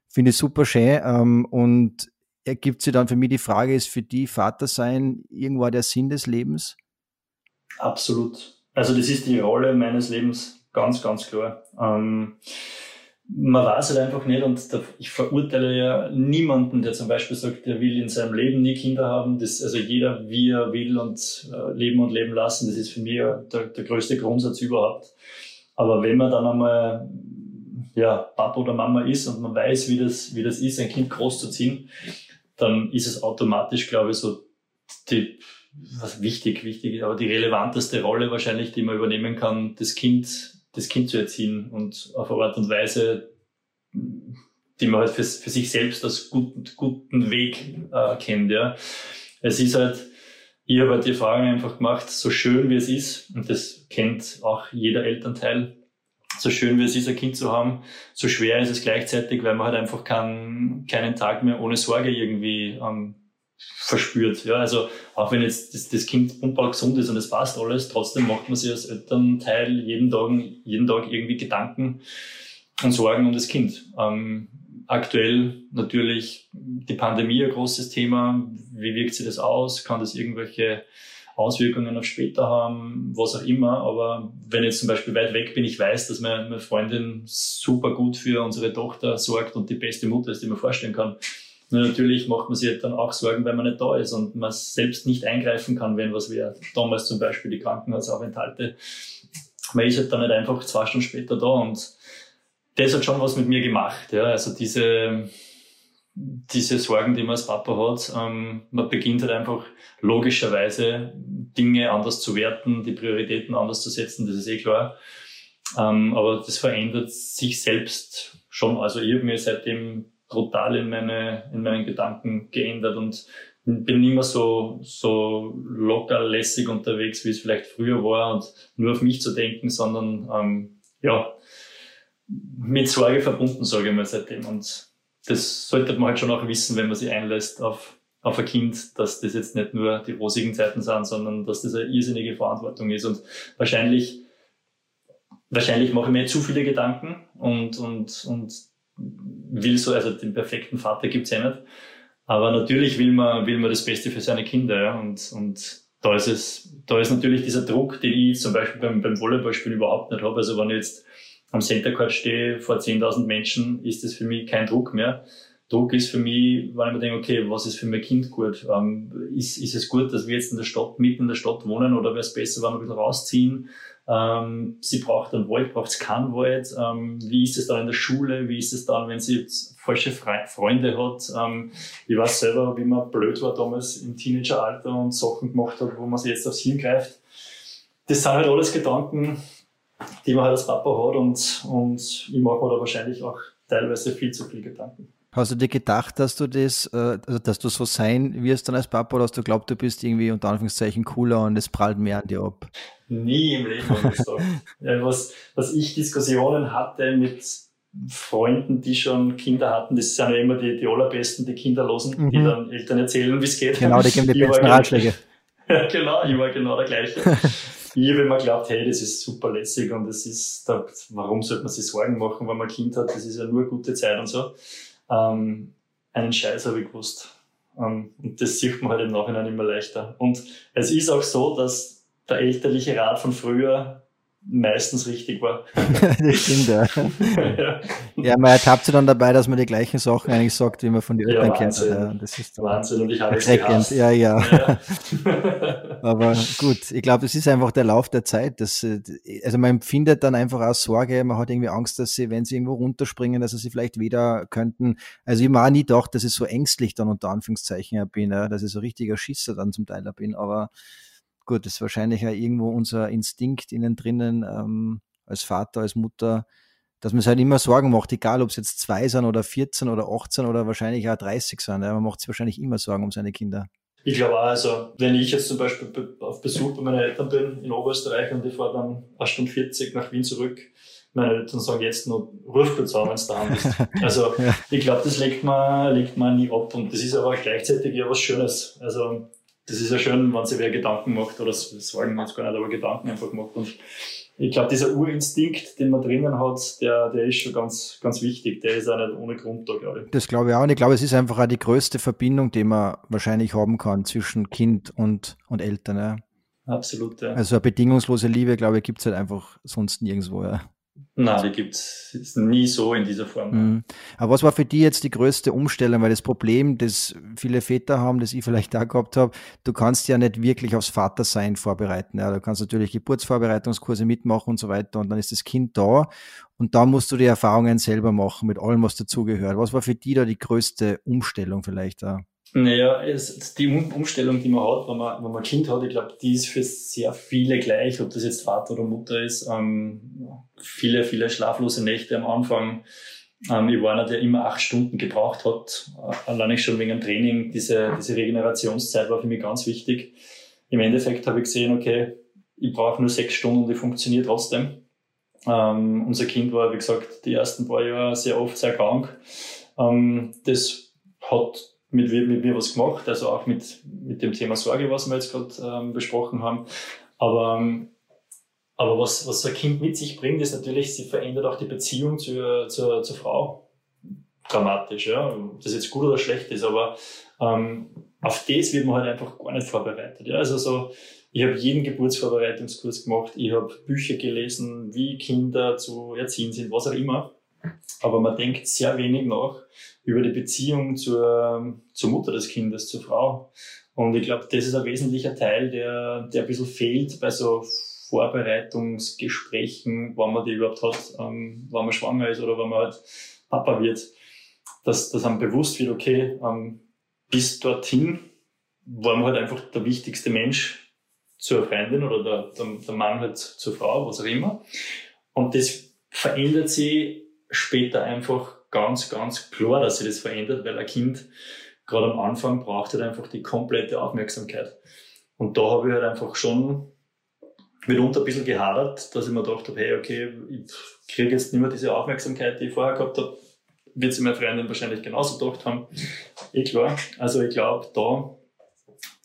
Finde ich super schön. Ähm, und ergibt sich dann für mich die Frage, ist für die Vater sein irgendwo der Sinn des Lebens? Absolut. Also das ist die Rolle meines Lebens ganz, ganz klar. Ähm, man weiß halt einfach nicht und ich verurteile ja niemanden, der zum Beispiel sagt, der will in seinem Leben nie Kinder haben. Das, also jeder, wie er will und äh, leben und leben lassen, das ist für mich der, der größte Grundsatz überhaupt. Aber wenn man dann einmal ja, Papa oder Mama ist und man weiß, wie das, wie das ist, ein Kind großzuziehen, dann ist es automatisch, glaube ich, so die, was wichtig, wichtig, aber die relevanteste Rolle wahrscheinlich, die man übernehmen kann, das Kind das Kind zu erziehen und auf eine Art und Weise, die man halt für, für sich selbst als guten, guten Weg äh, kennt. Ja. Es ist halt, ich habe halt die Erfahrung einfach gemacht, so schön wie es ist, und das kennt auch jeder Elternteil, so schön wie es ist, ein Kind zu haben, so schwer ist es gleichzeitig, weil man halt einfach kann, keinen Tag mehr ohne Sorge irgendwie ähm, verspürt. Ja, also auch wenn jetzt das, das Kind unball gesund ist und es passt alles, trotzdem macht man sich als Elternteil jeden Tag, jeden Tag irgendwie Gedanken und Sorgen um das Kind. Ähm, aktuell natürlich die Pandemie ein großes Thema. Wie wirkt sich das aus? Kann das irgendwelche Auswirkungen auf später haben, was auch immer. Aber wenn ich jetzt zum Beispiel weit weg bin, ich weiß, dass meine Freundin super gut für unsere Tochter sorgt und die beste Mutter ist, die man vorstellen kann nur natürlich macht man sich dann auch Sorgen, wenn man nicht da ist und man selbst nicht eingreifen kann, wenn was wäre. Damals zum Beispiel die Krankenhausaufenthalte. Man ist halt dann nicht einfach zwei Stunden später da und das hat schon was mit mir gemacht. Ja. Also diese, diese Sorgen, die man als Papa hat, ähm, man beginnt halt einfach logischerweise Dinge anders zu werten, die Prioritäten anders zu setzen, das ist eh klar. Ähm, aber das verändert sich selbst schon. Also ich habe mir seitdem brutal in, meine, in meinen Gedanken geändert und bin nicht mehr so, so locker lässig unterwegs, wie es vielleicht früher war und nur auf mich zu denken, sondern ähm, ja, mit Sorge verbunden, sage ich mal seitdem. Und das sollte man halt schon auch wissen, wenn man sich einlässt auf, auf ein Kind, dass das jetzt nicht nur die rosigen Zeiten sind, sondern dass das eine irrsinnige Verantwortung ist. Und wahrscheinlich, wahrscheinlich mache ich mir zu viele Gedanken und, und, und will so, also den perfekten Vater gibt's ja nicht. Aber natürlich will man, will man das Beste für seine Kinder, ja. Und, und da ist es, da ist natürlich dieser Druck, den ich zum Beispiel beim, beim Volleyballspielen überhaupt nicht habe. Also wenn ich jetzt am Center Court stehe vor 10.000 Menschen, ist das für mich kein Druck mehr. Druck ist für mich, wenn ich mir denke, okay, was ist für mein Kind gut? Ähm, ist, ist es gut, dass wir jetzt in der Stadt, mitten in der Stadt wohnen oder wäre es besser, wenn wir bisschen rausziehen? Ähm, sie braucht einen Wald, braucht es keinen Wald. Ähm, wie ist es dann in der Schule? Wie ist es dann, wenn sie jetzt falsche Fre Freunde hat? Ähm, ich weiß selber, wie man blöd war damals im Teenageralter und Sachen gemacht hat, wo man sich jetzt aufs hingreift. Das sind halt alles Gedanken, die man halt als Papa hat und, und ich mache mir da wahrscheinlich auch teilweise viel zu viel Gedanken. Hast du dir gedacht, dass du das, äh, also dass du so sein wirst dann als Papa oder hast du glaubt, du bist irgendwie unter Anführungszeichen cooler und es prallt mehr an dir ab? Nie im Leben habe ich gesagt. ja, was, was ich Diskussionen hatte mit Freunden, die schon Kinder hatten, das sind ja immer die, die allerbesten, die Kinderlosen, mhm. die dann Eltern erzählen, wie es geht. Genau, die geben die besten Ratschläge. Ja, genau, ich war genau der gleiche. ich habe immer geglaubt, hey, das ist super lässig und das ist, da, warum sollte man sich Sorgen machen, wenn man ein Kind hat, das ist ja nur gute Zeit und so ähm, einen Scheiß habe ich gewusst. Ähm, und das sieht man halt im Nachhinein immer leichter. Und es ist auch so, dass der elterliche Rat von früher meistens richtig war. das stimmt, ja. ja. ja, man ertappt sich dann dabei, dass man die gleichen Sachen eigentlich sagt, wie man von den Eltern ja, kennt. Ja, das ist Wahnsinn und ich habe es gehasst. Ja, ja. ja. Aber gut, ich glaube, das ist einfach der Lauf der Zeit. Das, äh, also man empfindet dann einfach auch Sorge, man hat irgendwie Angst, dass sie, wenn sie irgendwo runterspringen, dass sie vielleicht wieder könnten. Also ich habe auch nie gedacht, dass ich so ängstlich dann unter Anführungszeichen bin, dass ich so richtiger Schisser dann zum Teil bin, aber gut, das ist wahrscheinlich ja irgendwo unser Instinkt innen drinnen, ähm, als Vater, als Mutter, dass man sich halt immer Sorgen macht, egal ob es jetzt zwei sind oder 14 oder 18 oder wahrscheinlich auch 30 sind. Ja, man macht sich wahrscheinlich immer Sorgen um seine Kinder. Ich glaube auch, also wenn ich jetzt zum Beispiel auf Besuch bei meinen Eltern bin in Oberösterreich und ich fahre dann eine Stunde 40 nach Wien zurück, meine Eltern sagen jetzt nur, ruf kurz an, wenn du daheim bist. Also ich glaube, das legt man, legt man nie ab und das ist aber gleichzeitig ja was Schönes. Also das ist ja schön, wenn sich wer Gedanken macht oder wir es gar nicht, aber Gedanken einfach macht. Und ich glaube, dieser Urinstinkt, den man drinnen hat, der, der ist schon ganz, ganz wichtig. Der ist auch nicht ohne Grund da, glaube ich. Das glaube ich auch. Und ich glaube, es ist einfach auch die größte Verbindung, die man wahrscheinlich haben kann zwischen Kind und, und Eltern. Ja. Absolut, ja. Also eine bedingungslose Liebe, glaube ich, gibt es halt einfach sonst nirgendwo. Ja. Nein, die gibt es nie so in dieser Form. Mhm. Aber was war für die jetzt die größte Umstellung? Weil das Problem, das viele Väter haben, das ich vielleicht auch gehabt habe, du kannst ja nicht wirklich aufs Vatersein vorbereiten. Ja, du kannst natürlich Geburtsvorbereitungskurse mitmachen und so weiter und dann ist das Kind da und da musst du die Erfahrungen selber machen mit allem, was dazugehört. Was war für die da die größte Umstellung vielleicht da? Naja, es, die Umstellung, die man hat, wenn man, wenn man ein Kind hat, ich glaube, die ist für sehr viele gleich, ob das jetzt Vater oder Mutter ist. Ähm, viele, viele schlaflose Nächte am Anfang. Ähm, ich war einer, der immer acht Stunden gebraucht hat. Äh, allein schon wegen dem Training. Diese, diese Regenerationszeit war für mich ganz wichtig. Im Endeffekt habe ich gesehen, okay, ich brauche nur sechs Stunden und ich funktioniere trotzdem. Ähm, unser Kind war, wie gesagt, die ersten paar Jahre sehr oft sehr krank. Ähm, das hat mit, mit mir was gemacht, also auch mit, mit dem Thema Sorge, was wir jetzt gerade ähm, besprochen haben. Aber, ähm, aber was, was so ein Kind mit sich bringt, ist natürlich, sie verändert auch die Beziehung zur, zur, zur Frau dramatisch. Ja? Ob das jetzt gut oder schlecht ist, aber ähm, auf das wird man halt einfach gar nicht vorbereitet. Ja? Also so, ich habe jeden Geburtsvorbereitungskurs gemacht, ich habe Bücher gelesen, wie Kinder zu erziehen sind, was auch immer. Aber man denkt sehr wenig nach über die Beziehung zur, zur Mutter des Kindes, zur Frau. Und ich glaube, das ist ein wesentlicher Teil, der, der ein bisschen fehlt bei so Vorbereitungsgesprächen, wann man die überhaupt hat, ähm, wann man schwanger ist oder wann man halt Papa wird. Dass, dass einem bewusst wird, okay, ähm, bis dorthin war man halt einfach der wichtigste Mensch zur Freundin oder der, der, der Mann halt zur Frau, was auch immer. Und das verändert sich später einfach ganz, ganz klar, dass sich das verändert, weil ein Kind gerade am Anfang braucht halt einfach die komplette Aufmerksamkeit. Und da habe ich halt einfach schon mitunter ein bisschen gehadert, dass ich mir gedacht habe, hey, okay, ich kriege jetzt nicht mehr diese Aufmerksamkeit, die ich vorher gehabt habe. Wird sie meine Freundin wahrscheinlich genauso gedacht haben. Eh klar. Also ich glaube, da,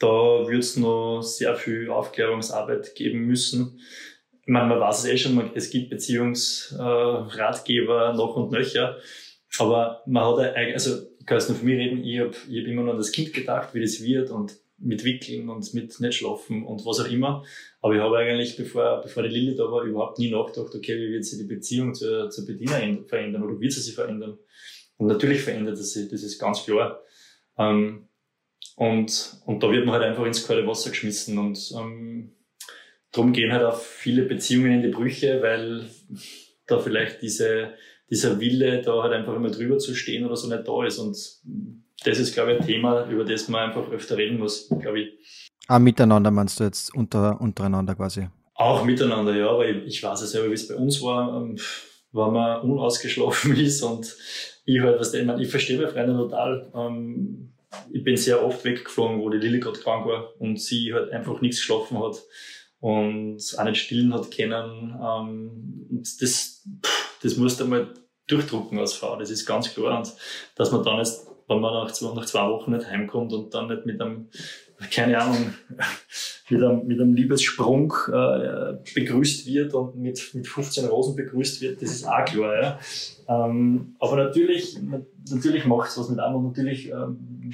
da wird es noch sehr viel Aufklärungsarbeit geben müssen, meine, man weiß es eh schon, man, es gibt Beziehungsratgeber äh, noch und nöcher, aber man hat also ich kann jetzt nur von mir reden, ich habe ich hab immer nur an das Kind gedacht, wie das wird und mit Wickeln und mit nicht schlafen und was auch immer. Aber ich habe eigentlich, bevor, bevor die Lilly da war, überhaupt nie nachgedacht, okay, wie wird sich die Beziehung zur, zur Bediener verändern oder wird sie sich verändern? Und natürlich verändert es sich, das ist ganz klar. Ähm, und, und da wird man halt einfach ins kalte Wasser geschmissen und ähm, Darum gehen halt auch viele Beziehungen in die Brüche, weil da vielleicht diese, dieser Wille, da halt einfach immer drüber zu stehen oder so nicht da ist. Und das ist, glaube ich, ein Thema, über das man einfach öfter reden muss, glaube ich. Ah, miteinander meinst du jetzt unter, untereinander quasi? Auch miteinander, ja, aber ich, ich weiß ja selber, wie es bei uns war, ähm, wenn man unausgeschlafen ist und ich halt, was ich meine, ich verstehe meine Freunde total. Ähm, ich bin sehr oft weggeflogen, wo die Lilly gerade krank war und sie halt einfach nichts geschlafen hat und auch nicht stillen hat können. Ähm, und das, das musst du mal durchdrucken als Frau, das ist ganz klar. Und dass man dann jetzt, wenn man nach zwei, nach zwei Wochen nicht heimkommt und dann nicht mit einem, keine Ahnung, mit einem, mit einem Liebessprung äh, begrüßt wird und mit, mit 15 Rosen begrüßt wird, das ist auch klar. Ja. Ähm, aber natürlich, natürlich macht es was mit einem und natürlich ähm,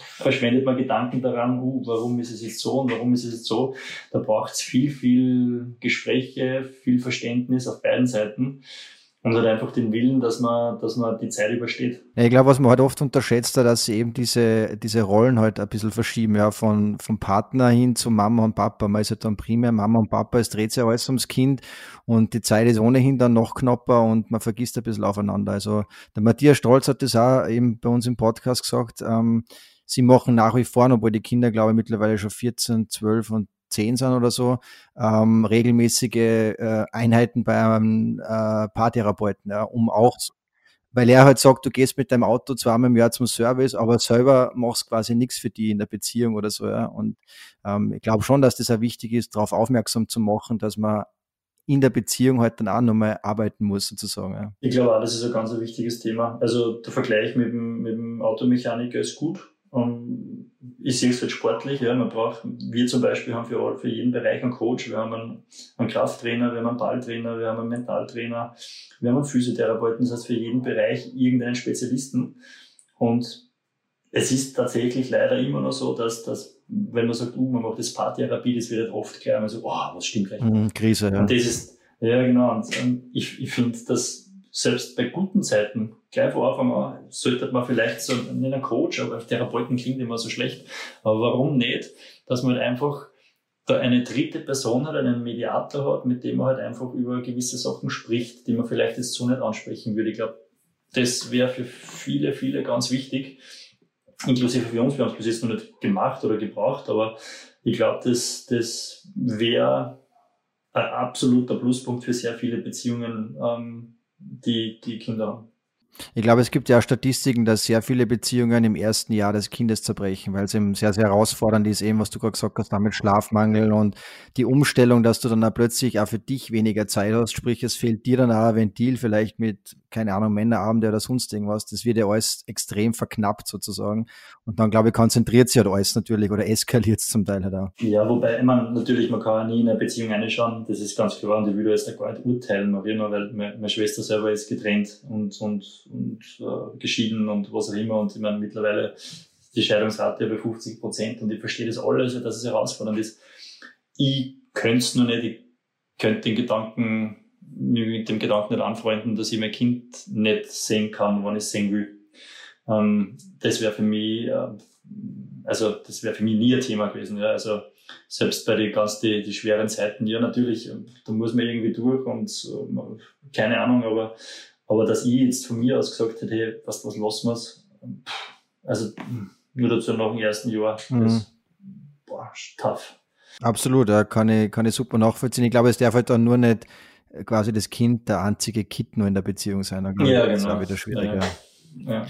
verschwendet man Gedanken daran, uh, warum ist es jetzt so und warum ist es jetzt so. Da braucht es viel, viel Gespräche, viel Verständnis auf beiden Seiten und halt einfach den Willen, dass man, dass man die Zeit übersteht. Ja, ich glaube, was man halt oft unterschätzt, dass sie eben diese, diese Rollen halt ein bisschen verschieben, ja, von, vom Partner hin zu Mama und Papa. Man ist halt dann primär Mama und Papa, es dreht sich alles ums Kind und die Zeit ist ohnehin dann noch knapper und man vergisst ein bisschen aufeinander. Also der Matthias Stolz hat das auch eben bei uns im Podcast gesagt, ähm, sie machen nach wie vor, obwohl die Kinder, glaube ich, mittlerweile schon 14, 12 und 10 sind oder so, ähm, regelmäßige äh, Einheiten bei einem äh, Paartherapeuten, ja, um auch, weil er halt sagt, du gehst mit deinem Auto zweimal im Jahr zum Service, aber selber machst quasi nichts für die in der Beziehung oder so. Ja. Und ähm, ich glaube schon, dass das auch wichtig ist, darauf aufmerksam zu machen, dass man in der Beziehung halt dann auch nochmal arbeiten muss, sozusagen. Ja. Ich glaube auch, das ist ein ganz wichtiges Thema. Also der Vergleich mit dem, mit dem Automechaniker ist gut. Um, ich sehe es halt sportlich, ja, man braucht, wir zum Beispiel haben für, für jeden Bereich einen Coach, wir haben einen, einen Krafttrainer, wir haben einen Balltrainer, wir haben einen Mentaltrainer, wir haben einen Physiotherapeuten, das heißt für jeden Bereich irgendeinen Spezialisten. Und es ist tatsächlich leider immer noch so, dass, dass wenn man sagt, uh, man macht das Paartherapie, das wird halt oft gleich einmal so, oh, was stimmt gleich? Mhm, Krise, ja. Und das ist, ja genau, und, und ich, ich finde, dass selbst bei guten Zeiten, gleich vor Anfang an, sollte man vielleicht so, nicht ein Coach, aber Therapeuten klingt immer so schlecht, aber warum nicht, dass man halt einfach da eine dritte Person hat, einen Mediator hat, mit dem man halt einfach über gewisse Sachen spricht, die man vielleicht jetzt so nicht ansprechen würde. Ich glaube, das wäre für viele, viele ganz wichtig, inklusive für uns. Wir haben es bis jetzt noch nicht gemacht oder gebraucht, aber ich glaube, das, das wäre ein absoluter Pluspunkt für sehr viele Beziehungen, ähm, die die Kinder haben. Ich glaube, es gibt ja Statistiken, dass sehr viele Beziehungen im ersten Jahr des Kindes zerbrechen, weil es eben sehr, sehr herausfordernd ist, eben was du gerade gesagt hast, damit Schlafmangel und die Umstellung, dass du dann auch plötzlich auch für dich weniger Zeit hast, sprich es fehlt dir dann auch ein Ventil, vielleicht mit, keine Ahnung, Männerabende oder sonst irgendwas, das wird ja alles extrem verknappt sozusagen und dann glaube ich, konzentriert sich halt alles natürlich oder eskaliert es zum Teil halt auch. Ja, wobei, meine, natürlich, man kann ja nie in eine Beziehung reinschauen, das ist ganz klar und ich will jetzt da gar nicht urteilen, Marina, weil meine Schwester selber ist getrennt und, und und äh, geschieden und was auch immer. Und ich meine, mittlerweile die Scheidungsrate bei 50 Prozent und ich verstehe das alles, dass es herausfordernd ist. Ich könnte es nur nicht, ich könnte den Gedanken, mit dem Gedanken nicht anfreunden, dass ich mein Kind nicht sehen kann, wann ich es sehen will. Ähm, das wäre für mich, äh, also das wäre für mich nie ein Thema gewesen. Ja. Also selbst bei den ganz die, die schweren Zeiten, ja natürlich, da muss man irgendwie durch und äh, keine Ahnung, aber aber dass ich jetzt von mir aus gesagt hätte, hey, was, was lassen wir's? Also nur dazu nach dem ersten Jahr, mhm. das boah, tough. Absolut, kann ich, kann ich super nachvollziehen. Ich glaube, es darf halt dann nur nicht quasi das Kind der einzige Kid nur in der Beziehung sein. Dann ja, das genau. ist auch wieder schwieriger. Ja. ja.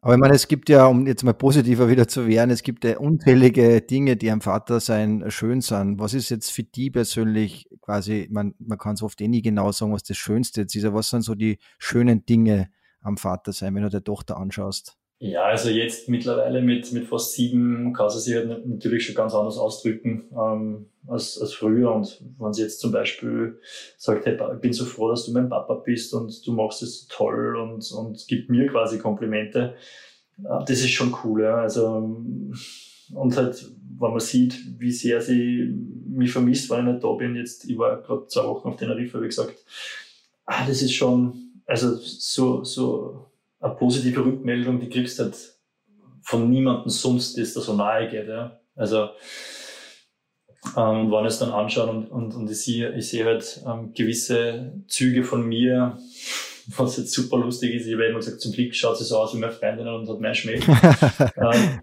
Aber ich meine, es gibt ja, um jetzt mal positiver wieder zu werden, es gibt ja unzählige Dinge, die am Vatersein schön sind. Was ist jetzt für die persönlich quasi, man, man kann es oft eh nie genau sagen, was das Schönste jetzt ist, aber was sind so die schönen Dinge am Vatersein, wenn du der Tochter anschaust? Ja, also jetzt mittlerweile mit, mit fast sieben kann sie sich halt natürlich schon ganz anders ausdrücken ähm, als, als früher. Und wenn sie jetzt zum Beispiel sagt, hey, ich bin so froh, dass du mein Papa bist und du machst es so toll und, und gibt mir quasi Komplimente, äh, das ist schon cool. Ja. Also, und halt, wenn man sieht, wie sehr sie mich vermisst, weil ich nicht da bin. Jetzt, ich war gerade zwei Wochen auf Teneriffa, wie gesagt, ah, das ist schon, also so, so eine positive Rückmeldung, die kriegst halt von niemandem sonst, das da so nahe geht. Ja. Also, ähm, wenn ich es dann anschaue und, und, und ich sehe, ich sehe halt ähm, gewisse Züge von mir, was jetzt super lustig ist. Ich habe immer gesagt, zum Glück schaut sie so aus wie meine Freundin und hat mehr Schmäh. ähm,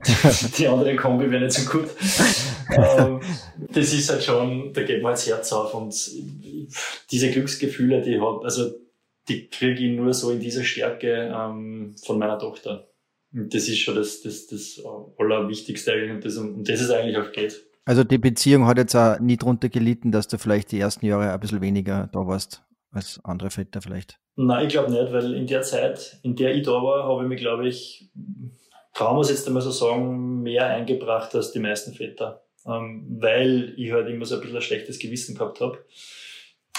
die andere Kombi wäre nicht so gut. Ähm, das ist halt schon, da geht mir das Herz auf und diese Glücksgefühle, die ich habe, also die kriege ich nur so in dieser Stärke ähm, von meiner Tochter. Und das ist schon das, das, das Allerwichtigste eigentlich und das, um das es eigentlich auch geht. Also die Beziehung hat jetzt auch nie drunter gelitten, dass du vielleicht die ersten Jahre ein bisschen weniger da warst als andere Väter vielleicht? Nein, ich glaube nicht, weil in der Zeit, in der ich da war, habe ich mir, glaube ich, trauen wir jetzt einmal so sagen, mehr eingebracht als die meisten Väter. Ähm, weil ich halt immer so ein bisschen ein schlechtes Gewissen gehabt habe.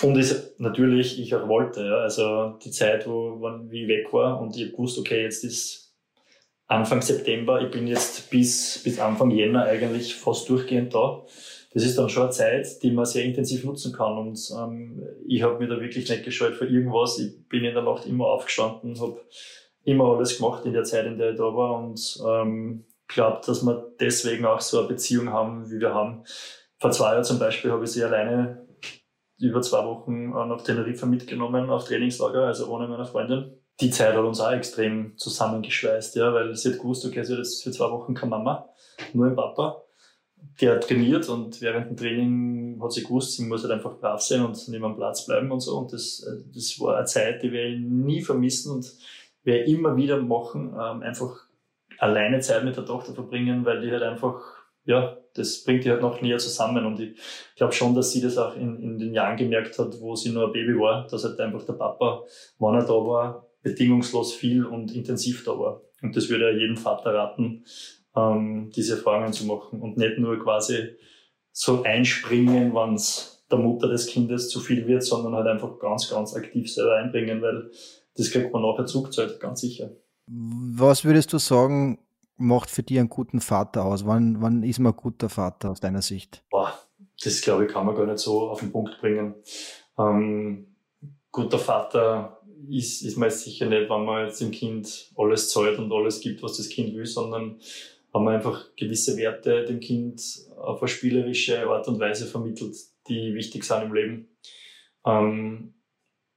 Und es natürlich ich auch wollte. Ja. Also die Zeit, wo, wo ich weg war und ich gewusst, okay, jetzt ist Anfang September, ich bin jetzt bis, bis Anfang Jänner eigentlich fast durchgehend da. Das ist dann schon eine Zeit, die man sehr intensiv nutzen kann. Und ähm, ich habe mir da wirklich nicht gescheut für irgendwas. Ich bin in der Nacht immer aufgestanden, habe immer alles gemacht in der Zeit, in der ich da war. Und ähm, glaube, dass wir deswegen auch so eine Beziehung haben, wie wir haben. Vor zwei Jahren zum Beispiel habe ich sie alleine über zwei Wochen nach Teneriffa mitgenommen auf Trainingslager, also ohne meine Freundin. Die Zeit hat uns auch extrem zusammengeschweißt, ja, weil sie hat gewusst, okay, sie hat jetzt für zwei Wochen keine Mama, nur ein Papa. Der trainiert und während dem Training hat sie gewusst, sie muss halt einfach brav sein und neben am Platz bleiben und so. Und das, äh, das war eine Zeit, die wir nie vermissen und wir immer wieder machen, ähm, einfach alleine Zeit mit der Tochter verbringen, weil die halt einfach ja, das bringt die halt noch näher zusammen. Und ich glaube schon, dass sie das auch in, in den Jahren gemerkt hat, wo sie nur ein Baby war, dass halt einfach der Papa, wann er da war, bedingungslos viel und intensiv da war. Und das würde ja jedem Vater raten, ähm, diese Erfahrungen zu machen und nicht nur quasi so einspringen, wenn es der Mutter des Kindes zu viel wird, sondern halt einfach ganz, ganz aktiv selber einbringen, weil das kriegt man nachher zurückzahlt, ganz sicher. Was würdest du sagen, macht für dich einen guten Vater aus? Wann, wann ist man ein guter Vater aus deiner Sicht? Boah, das glaube ich, kann man gar nicht so auf den Punkt bringen. Ähm, guter Vater ist, ist man sicher nicht, wenn man jetzt dem Kind alles zahlt und alles gibt, was das Kind will, sondern wenn man einfach gewisse Werte dem Kind auf eine spielerische Art und Weise vermittelt, die wichtig sind im Leben. Ähm,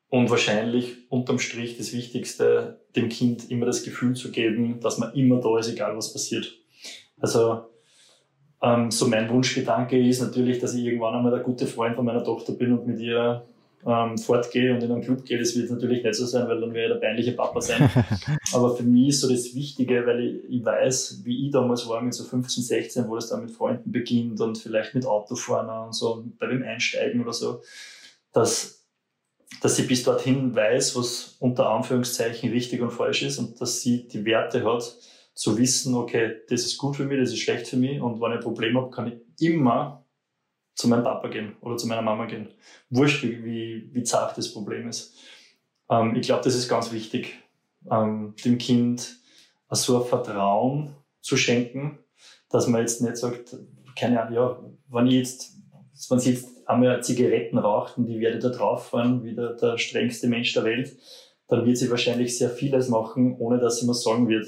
und wahrscheinlich unterm Strich das Wichtigste, dem Kind immer das Gefühl zu geben, dass man immer da ist, egal was passiert. Also ähm, so mein Wunschgedanke ist natürlich, dass ich irgendwann einmal der gute Freund von meiner Tochter bin und mit ihr ähm, fortgehe und in einen Club gehe. Das wird natürlich nicht so sein, weil dann wäre ich der peinliche Papa sein. Aber für mich ist so das Wichtige, weil ich, ich weiß, wie ich damals war mit so 15, 16, wo das dann mit Freunden beginnt und vielleicht mit Autofahren und so bei dem Einsteigen oder so, dass dass sie bis dorthin weiß, was unter Anführungszeichen richtig und falsch ist und dass sie die Werte hat, zu wissen, okay, das ist gut für mich, das ist schlecht für mich und wenn ich ein Problem habe, kann ich immer zu meinem Papa gehen oder zu meiner Mama gehen. Wurscht, wie, wie, wie zart das Problem ist. Ähm, ich glaube, das ist ganz wichtig, ähm, dem Kind so ein Vertrauen zu schenken, dass man jetzt nicht sagt, keine Ahnung, ja, wenn ich jetzt, wenn sie jetzt einmal Zigaretten raucht und die werde da drauf fahren, wie der, der strengste Mensch der Welt, dann wird sie wahrscheinlich sehr vieles machen, ohne dass sie mir sagen wird.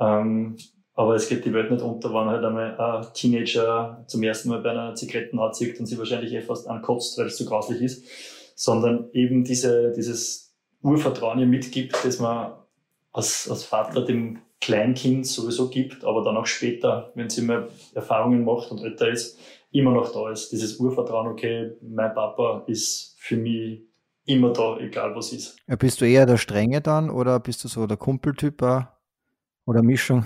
Ähm, aber es geht die Welt nicht unter, wenn halt einmal ein Teenager zum ersten Mal bei einer Zigaretten anzieht und sie wahrscheinlich eh fast ankotzt, weil es zu grauslich ist, sondern eben diese, dieses Urvertrauen ihr mitgibt, das man als, als Vater dem Kleinkind sowieso gibt, aber dann auch später, wenn sie mal Erfahrungen macht und älter ist, immer noch da ist. Dieses Urvertrauen, okay, mein Papa ist für mich immer da, egal was ist. Ja, bist du eher der Strenge dann oder bist du so der Kumpeltyp oder Mischung?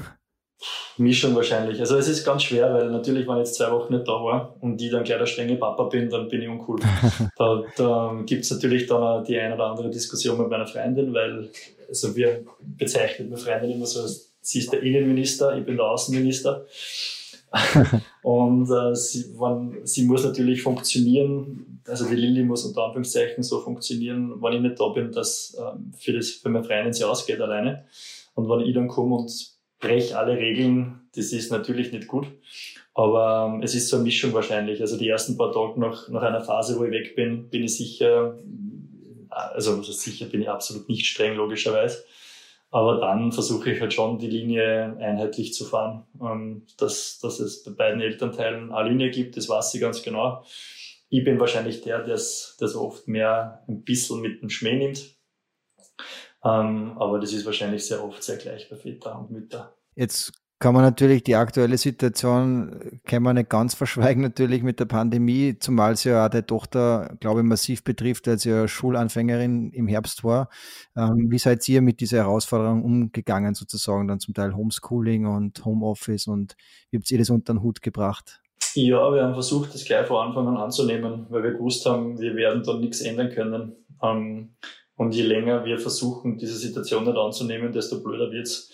Mischung wahrscheinlich. Also es ist ganz schwer, weil natürlich, wenn ich jetzt zwei Wochen nicht da war und ich dann gleich der strenge Papa bin, dann bin ich uncool. da da gibt es natürlich dann die eine oder andere Diskussion mit meiner Freundin, weil also wir bezeichnen meine Freundin immer so, sie ist der Innenminister, ich bin der Außenminister. und äh, sie, wenn, sie muss natürlich funktionieren, also die Lilly muss unter Anführungszeichen so funktionieren, wenn ich nicht da bin, dass ähm, für, das, für meine Freundin sie ausgeht alleine. Und wenn ich dann komme und breche alle Regeln, das ist natürlich nicht gut. Aber ähm, es ist so eine Mischung wahrscheinlich. Also die ersten paar Tage nach, nach einer Phase, wo ich weg bin, bin ich sicher, also, also sicher bin ich absolut nicht streng, logischerweise. Aber dann versuche ich halt schon, die Linie einheitlich zu fahren. Ähm, dass, dass es bei beiden Elternteilen eine Linie gibt, das weiß ich ganz genau. Ich bin wahrscheinlich der, der es oft mehr ein bisschen mit dem Schmäh nimmt. Ähm, aber das ist wahrscheinlich sehr oft sehr gleich bei Väter und Mütter. Jetzt kann man natürlich die aktuelle Situation, kann man nicht ganz verschweigen natürlich mit der Pandemie, zumal es ja auch der Tochter, glaube ich, massiv betrifft, als sie ja Schulanfängerin im Herbst war. Ähm, wie seid ihr mit dieser Herausforderung umgegangen, sozusagen dann zum Teil Homeschooling und Homeoffice und wie habt ihr das unter den Hut gebracht? Ja, wir haben versucht, das gleich von Anfang an anzunehmen, weil wir gewusst haben, wir werden da nichts ändern können. Ähm, und je länger wir versuchen, diese Situation nicht anzunehmen, desto blöder wird's.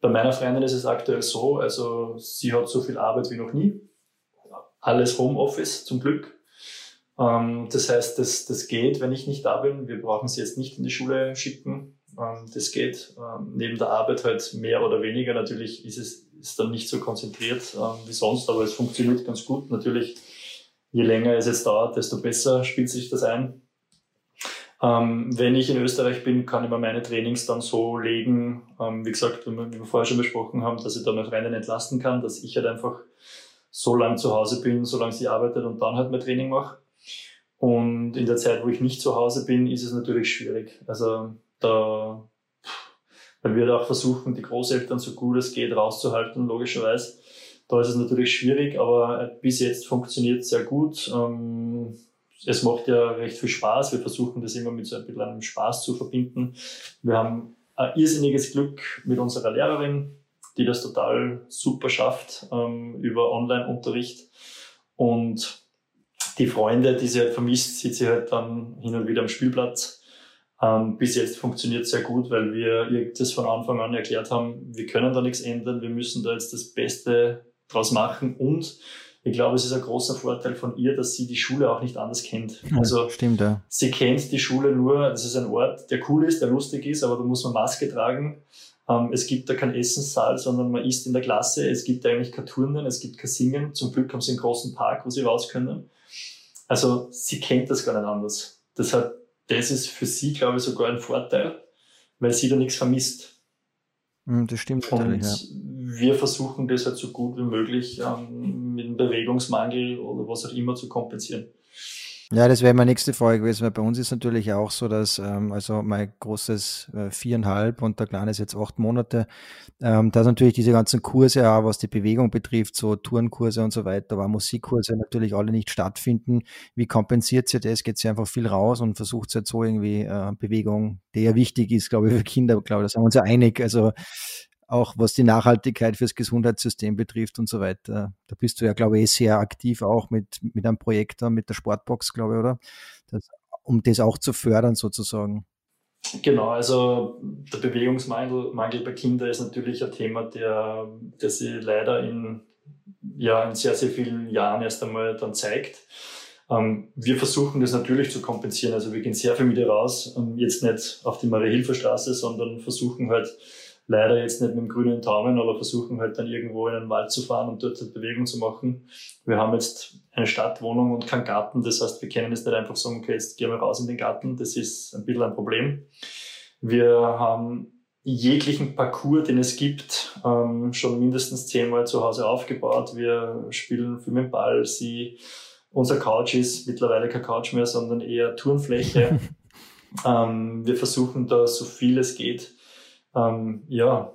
Bei meiner Freundin ist es aktuell so, also sie hat so viel Arbeit wie noch nie. Alles Homeoffice zum Glück. Ähm, das heißt, das, das geht, wenn ich nicht da bin. Wir brauchen sie jetzt nicht in die Schule schicken. Ähm, das geht. Ähm, neben der Arbeit halt mehr oder weniger. Natürlich ist es ist dann nicht so konzentriert wie sonst, aber es funktioniert ganz gut. Natürlich, je länger es jetzt dauert, desto besser spielt sich das ein. Ähm, wenn ich in Österreich bin, kann ich mir meine Trainings dann so legen, ähm, wie gesagt, wie wir vorher schon besprochen haben, dass ich da meine Freundin entlasten kann, dass ich halt einfach so lange zu Hause bin, solange sie arbeitet und dann halt mein Training mache. Und in der Zeit, wo ich nicht zu Hause bin, ist es natürlich schwierig. Also da, weil wir da auch versuchen, die Großeltern so gut es geht rauszuhalten, logischerweise. Da ist es natürlich schwierig, aber bis jetzt funktioniert es sehr gut. Ähm, es macht ja recht viel Spaß. Wir versuchen das immer mit so ein bisschen einem Spaß zu verbinden. Wir haben ein irrsinniges Glück mit unserer Lehrerin. die das total super schafft ähm, über Online-Unterricht. Und die Freunde, die sie halt vermisst, sieht sie halt dann hin und wieder am Spielplatz. Ähm, bis jetzt funktioniert sehr gut, weil wir das von Anfang an erklärt haben, wir können da nichts ändern, wir müssen da jetzt das Beste draus machen und ich glaube, es ist ein großer Vorteil von ihr, dass sie die Schule auch nicht anders kennt. Also stimmt, ja. sie kennt die Schule nur, das ist ein Ort, der cool ist, der lustig ist, aber da muss man Maske tragen. Ähm, es gibt da keinen Essenssaal, sondern man isst in der Klasse. Es gibt eigentlich kein Turnen, es gibt kein Singen. Zum Glück haben sie einen großen Park, wo sie raus können. Also sie kennt das gar nicht anders. Deshalb, das ist für sie, glaube ich, sogar ein Vorteil, weil sie da nichts vermisst. Hm, das stimmt natürlich, ja. Wir versuchen das halt so gut wie möglich ähm, mit dem Bewegungsmangel oder was auch immer zu kompensieren. Ja, das wäre meine nächste Frage gewesen, weil bei uns ist natürlich auch so, dass ähm, also mein großes äh, viereinhalb und der kleine ist jetzt acht Monate, ähm, dass natürlich diese ganzen Kurse auch, was die Bewegung betrifft, so Tourenkurse und so weiter, aber Musikkurse natürlich alle nicht stattfinden. Wie kompensiert sie das? Geht sie einfach viel raus und versucht sie jetzt so irgendwie äh, Bewegung, die ja wichtig ist, glaube ich, für Kinder, glaube ich, da sind wir uns ja einig. Also auch was die Nachhaltigkeit fürs Gesundheitssystem betrifft und so weiter. Da bist du ja, glaube ich, sehr aktiv auch mit, mit einem Projekt da, mit der Sportbox, glaube ich, oder? Das, um das auch zu fördern sozusagen. Genau, also der Bewegungsmangel Mangel bei Kindern ist natürlich ein Thema, der, der sich leider in, ja, in sehr, sehr vielen Jahren erst einmal dann zeigt. Ähm, wir versuchen das natürlich zu kompensieren. Also wir gehen sehr viel mit ihr raus, ähm, jetzt nicht auf die Marie-Hilfer-Straße, sondern versuchen halt leider jetzt nicht mit dem grünen Daumen, aber versuchen halt dann irgendwo in den Wald zu fahren und dort halt Bewegung zu machen. Wir haben jetzt eine Stadtwohnung und keinen Garten, das heißt, wir können jetzt nicht einfach sagen, okay, jetzt gehen wir raus in den Garten, das ist ein bisschen ein Problem. Wir haben jeglichen Parcours, den es gibt, ähm, schon mindestens zehnmal zu Hause aufgebaut. Wir spielen viel mit dem Ball. Sie, unser Couch ist mittlerweile kein Couch mehr, sondern eher Turnfläche. ähm, wir versuchen da so viel es geht ähm, ja,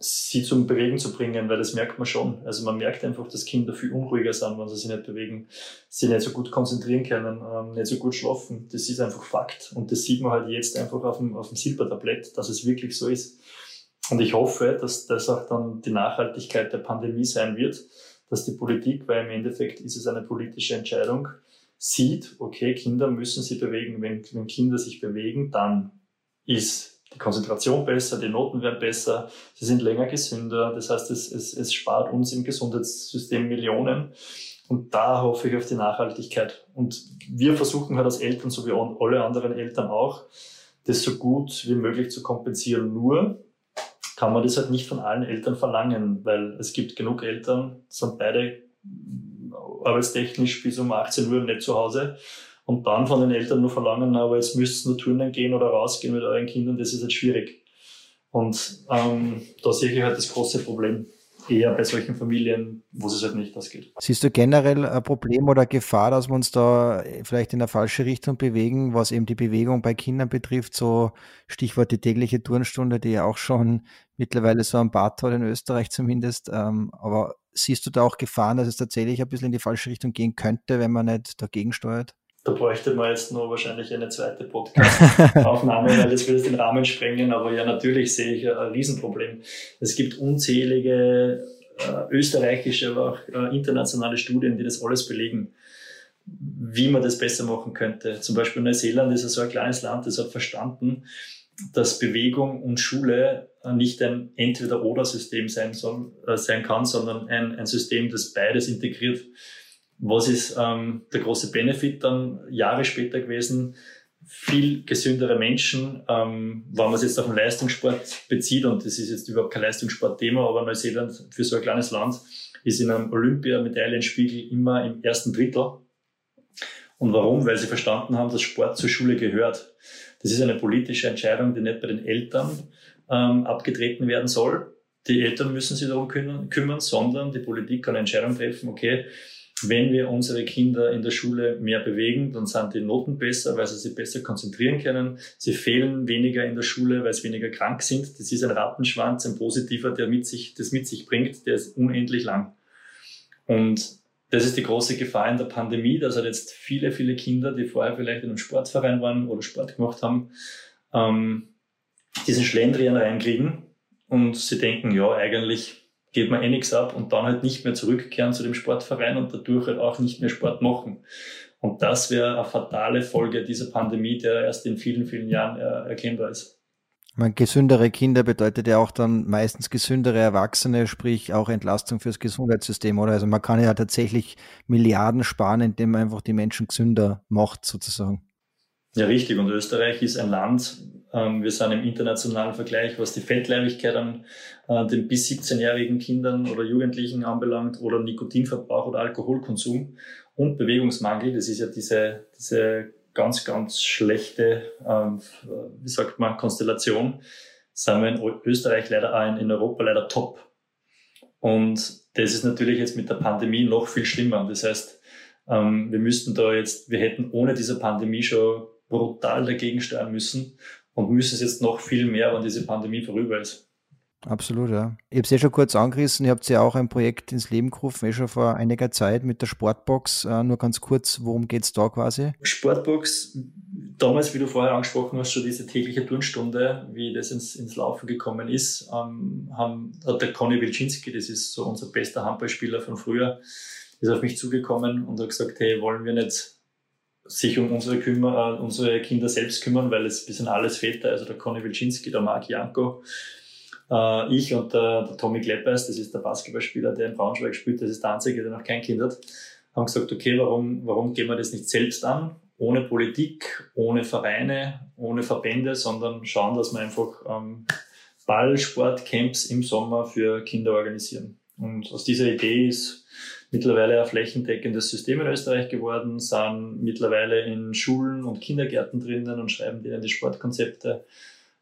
sie zum Bewegen zu bringen, weil das merkt man schon. Also man merkt einfach, dass Kinder viel unruhiger sind, wenn sie sich nicht bewegen, sie nicht so gut konzentrieren können, ähm, nicht so gut schlafen. Das ist einfach Fakt. Und das sieht man halt jetzt einfach auf dem, auf dem Silbertablett, dass es wirklich so ist. Und ich hoffe, dass das auch dann die Nachhaltigkeit der Pandemie sein wird, dass die Politik, weil im Endeffekt ist es eine politische Entscheidung, sieht, okay, Kinder müssen sich bewegen. Wenn, wenn Kinder sich bewegen, dann ist die Konzentration besser, die Noten werden besser, sie sind länger gesünder. Das heißt, es, es, es spart uns im Gesundheitssystem Millionen. Und da hoffe ich auf die Nachhaltigkeit. Und wir versuchen halt als Eltern, so wie alle anderen Eltern auch, das so gut wie möglich zu kompensieren. Nur kann man das halt nicht von allen Eltern verlangen, weil es gibt genug Eltern, sind beide arbeitstechnisch bis um 18 Uhr nicht zu Hause und dann von den Eltern nur verlangen, aber jetzt müsst ihr nur turnen gehen oder rausgehen mit euren Kindern, das ist halt schwierig. Und ähm, da sehe ich halt das große Problem eher bei solchen Familien, wo es halt nicht ausgeht. Siehst du generell ein Problem oder Gefahr, dass wir uns da vielleicht in eine falsche Richtung bewegen, was eben die Bewegung bei Kindern betrifft, so Stichwort die tägliche Turnstunde, die ja auch schon mittlerweile so ein Bad hat in Österreich zumindest. Ähm, aber siehst du da auch Gefahren, dass es tatsächlich ein bisschen in die falsche Richtung gehen könnte, wenn man nicht dagegen steuert? Da bräuchte man jetzt nur wahrscheinlich eine zweite Podcast-Aufnahme, weil das würde den Rahmen sprengen. Aber ja, natürlich sehe ich ein Riesenproblem. Es gibt unzählige äh, österreichische, aber auch äh, internationale Studien, die das alles belegen, wie man das besser machen könnte. Zum Beispiel Neuseeland ist ja so ein kleines Land, das hat verstanden, dass Bewegung und Schule nicht ein Entweder-Oder-System sein, äh, sein kann, sondern ein, ein System, das beides integriert. Was ist ähm, der große Benefit dann Jahre später gewesen? Viel gesündere Menschen, ähm, wenn man es jetzt auf den Leistungssport bezieht, und das ist jetzt überhaupt kein Leistungssportthema, aber Neuseeland für so ein kleines Land ist in einem Olympiamedaillenspiegel immer im ersten Drittel. Und warum? Weil sie verstanden haben, dass Sport zur Schule gehört. Das ist eine politische Entscheidung, die nicht bei den Eltern ähm, abgetreten werden soll. Die Eltern müssen sich darum kümmern, sondern die Politik kann eine Entscheidung treffen, okay, wenn wir unsere Kinder in der Schule mehr bewegen, dann sind die Noten besser, weil sie sich besser konzentrieren können. Sie fehlen weniger in der Schule, weil sie weniger krank sind. Das ist ein Rattenschwanz, ein positiver, der mit sich, das mit sich bringt, der ist unendlich lang. Und das ist die große Gefahr in der Pandemie, dass halt jetzt viele, viele Kinder, die vorher vielleicht in einem Sportverein waren oder Sport gemacht haben, ähm, diesen Schlendrian reinkriegen und sie denken, ja, eigentlich geht man eh nichts ab und dann halt nicht mehr zurückkehren zu dem Sportverein und dadurch halt auch nicht mehr Sport machen. Und das wäre eine fatale Folge dieser Pandemie, der erst in vielen, vielen Jahren äh, erkennbar ist. Man, gesündere Kinder bedeutet ja auch dann meistens gesündere Erwachsene, sprich auch Entlastung fürs Gesundheitssystem, oder? Also man kann ja tatsächlich Milliarden sparen, indem man einfach die Menschen gesünder macht, sozusagen. Ja, richtig. Und Österreich ist ein Land, ähm, wir sind im internationalen Vergleich, was die Fettleibigkeit an äh, den bis 17-jährigen Kindern oder Jugendlichen anbelangt oder Nikotinverbrauch oder Alkoholkonsum und Bewegungsmangel. Das ist ja diese, diese ganz, ganz schlechte, ähm, wie sagt man, Konstellation, sind wir in Österreich leider auch in Europa leider top. Und das ist natürlich jetzt mit der Pandemie noch viel schlimmer. Das heißt, ähm, wir müssten da jetzt, wir hätten ohne diese Pandemie schon brutal dagegen steuern müssen und müssen es jetzt noch viel mehr, wenn diese Pandemie vorüber ist. Absolut, ja. Ich habe es ja schon kurz angerissen, ihr habt ja auch ein Projekt ins Leben gerufen, eh schon vor einiger Zeit mit der Sportbox. Äh, nur ganz kurz, worum geht es da quasi? Sportbox, damals, wie du vorher angesprochen hast, schon diese tägliche Turnstunde, wie das ins, ins Laufen gekommen ist, ähm, haben, hat der Conny Wilczynski, das ist so unser bester Handballspieler von früher, ist auf mich zugekommen und hat gesagt, hey, wollen wir nicht sich um unsere, Kümmer, äh, unsere Kinder selbst kümmern, weil es sind alles Väter, also der Conny Wilczynski, der Marc Janko, äh, ich und der, der Tommy Kleppeis, das ist der Basketballspieler, der in Braunschweig spielt, das ist der Einzige, der noch kein Kind hat, haben gesagt, okay, warum, warum gehen wir das nicht selbst an? Ohne Politik, ohne Vereine, ohne Verbände, sondern schauen, dass wir einfach ähm, Ballsportcamps im Sommer für Kinder organisieren. Und aus dieser Idee ist mittlerweile ein flächendeckendes System in Österreich geworden, sind mittlerweile in Schulen und Kindergärten drinnen und schreiben denen die Sportkonzepte.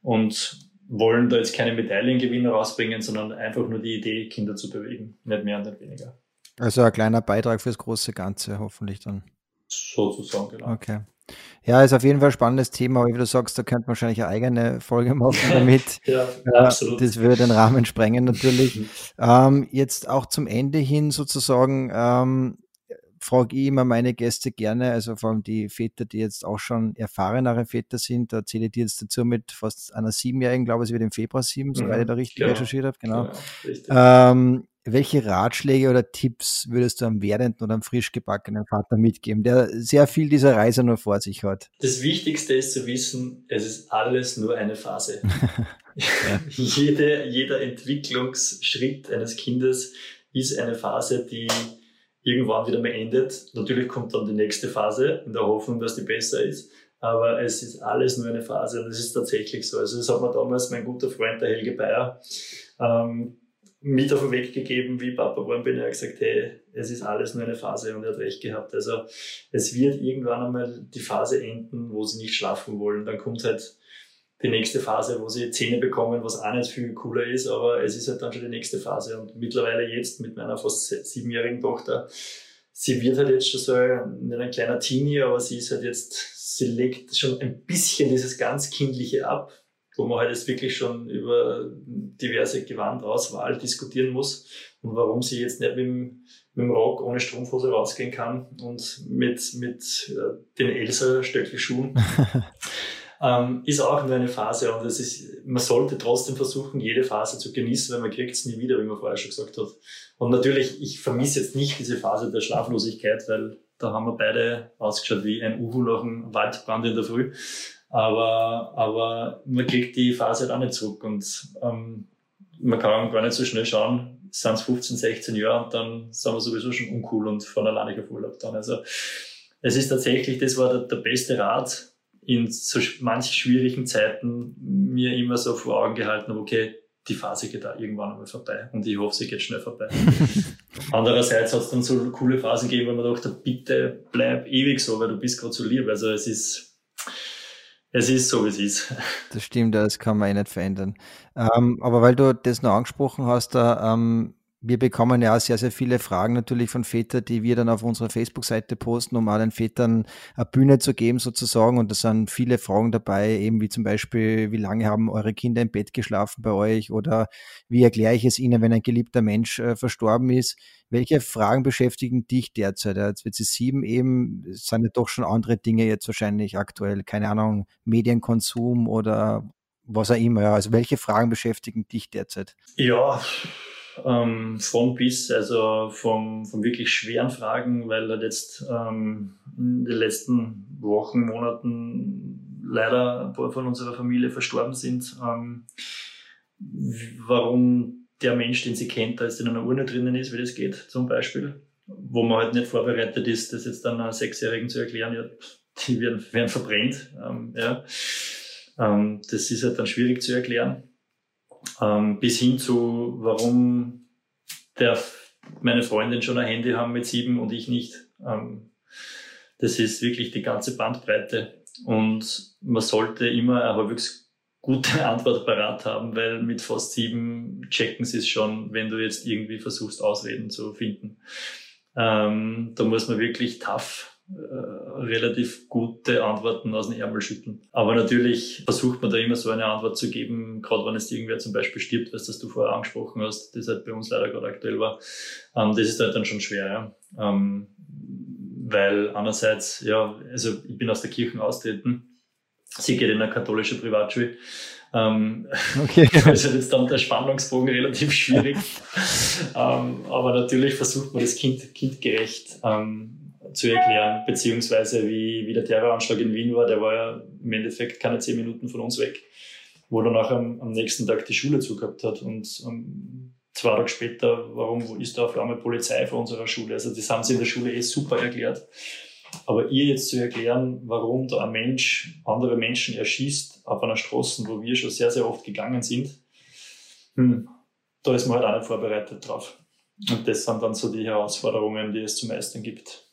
Und wollen da jetzt keine Medaillengewinner rausbringen, sondern einfach nur die Idee, Kinder zu bewegen. Nicht mehr und nicht weniger. Also ein kleiner Beitrag fürs große Ganze, hoffentlich dann. Sozusagen, genau. Okay. Ja, ist auf jeden Fall ein spannendes Thema, aber wie du sagst, da könnte man wahrscheinlich eine eigene Folge machen damit. ja, absolut. Das würde den Rahmen sprengen natürlich. ähm, jetzt auch zum Ende hin sozusagen, ähm, frage ich immer meine Gäste gerne, also vor allem die Väter, die jetzt auch schon erfahrenere Väter sind, da zähle ich die jetzt dazu mit fast einer Siebenjährigen, glaube ich, sie wird im Februar sieben, soweit mhm, ich da richtig genau. recherchiert habe, genau. Ja, ähm, welche Ratschläge oder Tipps würdest du einem werdenden oder einem frisch gebackenen Vater mitgeben, der sehr viel dieser Reise nur vor sich hat? Das Wichtigste ist zu wissen, es ist alles nur eine Phase. Jede, jeder Entwicklungsschritt eines Kindes ist eine Phase, die irgendwann wieder mal endet. Natürlich kommt dann die nächste Phase in der Hoffnung, dass die besser ist. Aber es ist alles nur eine Phase und es ist tatsächlich so. Also das hat mir damals mein guter Freund, der Helge Bayer, ähm, mit auf den Weg gegeben, wie Papa geworden bin. Er hat gesagt, hey, es ist alles nur eine Phase und er hat recht gehabt. Also es wird irgendwann einmal die Phase enden, wo sie nicht schlafen wollen. Dann kommt halt die nächste Phase, wo sie Zähne bekommen, was auch nicht viel cooler ist, aber es ist halt dann schon die nächste Phase. Und mittlerweile jetzt mit meiner fast siebenjährigen Tochter, sie wird halt jetzt schon so ein, ein kleiner Teenie, aber sie ist halt jetzt, sie legt schon ein bisschen dieses ganz Kindliche ab, wo man halt jetzt wirklich schon über diverse Gewandauswahl diskutieren muss und warum sie jetzt nicht mit dem, mit dem Rock ohne Strumpfhose rausgehen kann und mit, mit äh, den Elsa-Stöckelschuhen. ähm, ist auch nur eine Phase und es ist, man sollte trotzdem versuchen, jede Phase zu genießen, weil man kriegt es nie wieder, wie man vorher schon gesagt hat. Und natürlich, ich vermisse jetzt nicht diese Phase der Schlaflosigkeit, weil da haben wir beide ausgeschaut wie ein Uhu nach einem Waldbrand in der Früh. Aber, aber man kriegt die Phase halt auch nicht zurück und ähm, man kann gar nicht so schnell schauen, sind es 15, 16 Jahre und dann sind wir sowieso schon uncool und fahren alleine auf Urlaub dann. Also es ist tatsächlich, das war der, der beste Rat, in so manch schwierigen Zeiten mir immer so vor Augen gehalten okay, die Phase geht da irgendwann einmal vorbei und ich hoffe, sie geht schnell vorbei. Andererseits hat es dann so coole Phasen gegeben, wo man dachte, bitte bleib ewig so, weil du bist gerade so lieb. Also es ist, es ist so, wie es ist. Das stimmt, das kann man eh nicht verändern. Ähm, aber weil du das noch angesprochen hast, da, ähm, wir bekommen ja sehr, sehr viele Fragen natürlich von Vätern, die wir dann auf unserer Facebook-Seite posten, um allen Vätern eine Bühne zu geben sozusagen. Und da sind viele Fragen dabei, eben wie zum Beispiel, wie lange haben eure Kinder im Bett geschlafen bei euch oder wie erkläre ich es ihnen, wenn ein geliebter Mensch äh, verstorben ist. Welche Fragen beschäftigen dich derzeit? Jetzt wird sie sieben eben, sind ja doch schon andere Dinge jetzt wahrscheinlich aktuell, keine Ahnung, Medienkonsum oder was auch immer. Also welche Fragen beschäftigen dich derzeit? Ja, ähm, von bis, also vom, von wirklich schweren Fragen, weil halt jetzt ähm, in den letzten Wochen, Monaten leider ein paar von unserer Familie verstorben sind. Ähm, warum der Mensch, den sie kennt, da jetzt in einer Urne drinnen ist, wie das geht, zum Beispiel. Wo man halt nicht vorbereitet ist, das jetzt dann einer Sechsjährigen zu erklären, ja, die werden, werden verbrennt. Ähm, ja. Ähm, das ist halt dann schwierig zu erklären. Ähm, bis hin zu, warum der, meine Freundin schon ein Handy haben mit sieben und ich nicht. Ähm, das ist wirklich die ganze Bandbreite. Und man sollte immer eine halbwegs gute Antwort parat haben, weil mit fast sieben checken sie es schon, wenn du jetzt irgendwie versuchst, Ausreden zu finden. Ähm, da muss man wirklich tough relativ gute Antworten aus dem Ärmel schütteln. Aber natürlich versucht man da immer so eine Antwort zu geben, gerade wenn es irgendwer zum Beispiel stirbt, was das du vorher angesprochen hast, das halt bei uns leider gerade aktuell war. Ähm, das ist halt dann schon schwer, ja. Ähm, weil einerseits, ja, also ich bin aus der Kirche austreten, sie geht in eine katholische Privatschule. Ähm, okay. Also jetzt dann der Spannungsbogen relativ schwierig. ähm, aber natürlich versucht man das Kind kindgerecht ähm, zu erklären, beziehungsweise wie, wie der Terroranschlag in Wien war, der war ja im Endeffekt keine zehn Minuten von uns weg, wo dann auch am, am nächsten Tag die Schule zugehabt hat und um, zwei Tage später, warum ist da auf einmal Polizei vor unserer Schule? Also das haben sie in der Schule eh super erklärt. Aber ihr jetzt zu erklären, warum da ein Mensch andere Menschen erschießt auf einer Straße, wo wir schon sehr, sehr oft gegangen sind, hm, da ist man halt auch nicht vorbereitet drauf. Und das sind dann so die Herausforderungen, die es zu meistern gibt.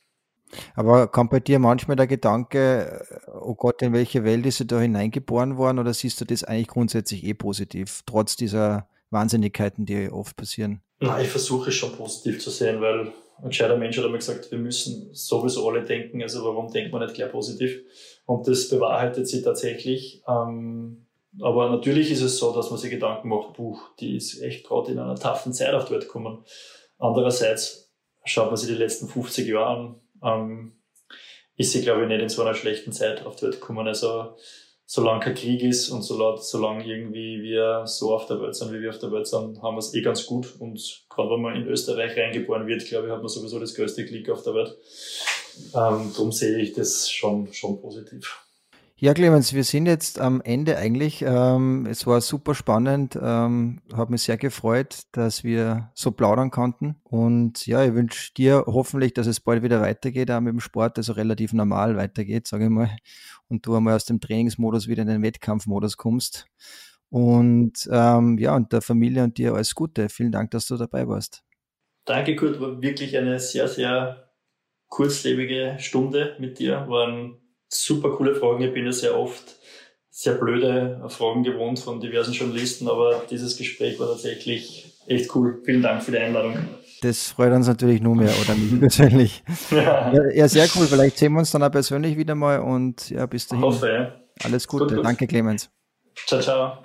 Aber kommt bei dir manchmal der Gedanke, oh Gott, in welche Welt ist er da hineingeboren worden oder siehst du das eigentlich grundsätzlich eh positiv, trotz dieser Wahnsinnigkeiten, die oft passieren? Nein, ich versuche es schon positiv zu sehen, weil ein gescheiter Mensch hat einmal gesagt, wir müssen sowieso alle denken, also warum denkt man nicht gleich positiv? Und das bewahrheitet sich tatsächlich. Ähm, aber natürlich ist es so, dass man sich Gedanken macht, Buch, die ist echt gerade in einer taffen Zeit auf die Welt gekommen. Andererseits schaut man sich die letzten 50 Jahre an, ähm, ist sie, glaube ich, nicht in so einer schlechten Zeit auf die Welt gekommen. Also, solange kein Krieg ist und solange irgendwie wir so auf der Welt sind, wie wir auf der Welt sind, haben wir es eh ganz gut. Und gerade wenn man in Österreich reingeboren wird, glaube ich, hat man sowieso das größte Glück auf der Welt. Ähm, darum sehe ich das schon, schon positiv. Ja, Clemens, wir sind jetzt am Ende eigentlich. Ähm, es war super spannend, ähm, hat mich sehr gefreut, dass wir so plaudern konnten. Und ja, ich wünsche dir hoffentlich, dass es bald wieder weitergeht, auch mit dem Sport, also relativ normal weitergeht, sage ich mal. Und du einmal aus dem Trainingsmodus wieder in den Wettkampfmodus kommst. Und ähm, ja, und der Familie und dir alles Gute. Vielen Dank, dass du dabei warst. Danke, Kurt. War wirklich eine sehr, sehr kurzlebige Stunde mit dir. Waren super coole Fragen. Ich bin ja sehr oft sehr blöde Fragen gewohnt von diversen Journalisten, aber dieses Gespräch war tatsächlich echt cool. Vielen Dank für die Einladung. Das freut uns natürlich nur mehr, oder mich persönlich. ja. ja. sehr cool. Vielleicht sehen wir uns dann auch persönlich wieder mal und ja, bis dahin. Hoffe, ja. Alles Gute. Gut, gut. Danke, Clemens. Ciao, ciao.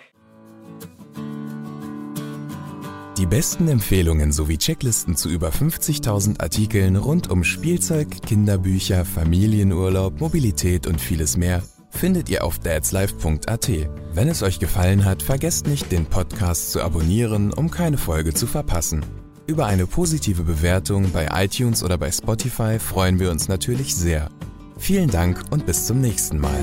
Die besten Empfehlungen sowie Checklisten zu über 50.000 Artikeln rund um Spielzeug, Kinderbücher, Familienurlaub, Mobilität und vieles mehr findet ihr auf dadslife.at. Wenn es euch gefallen hat, vergesst nicht, den Podcast zu abonnieren, um keine Folge zu verpassen. Über eine positive Bewertung bei iTunes oder bei Spotify freuen wir uns natürlich sehr. Vielen Dank und bis zum nächsten Mal.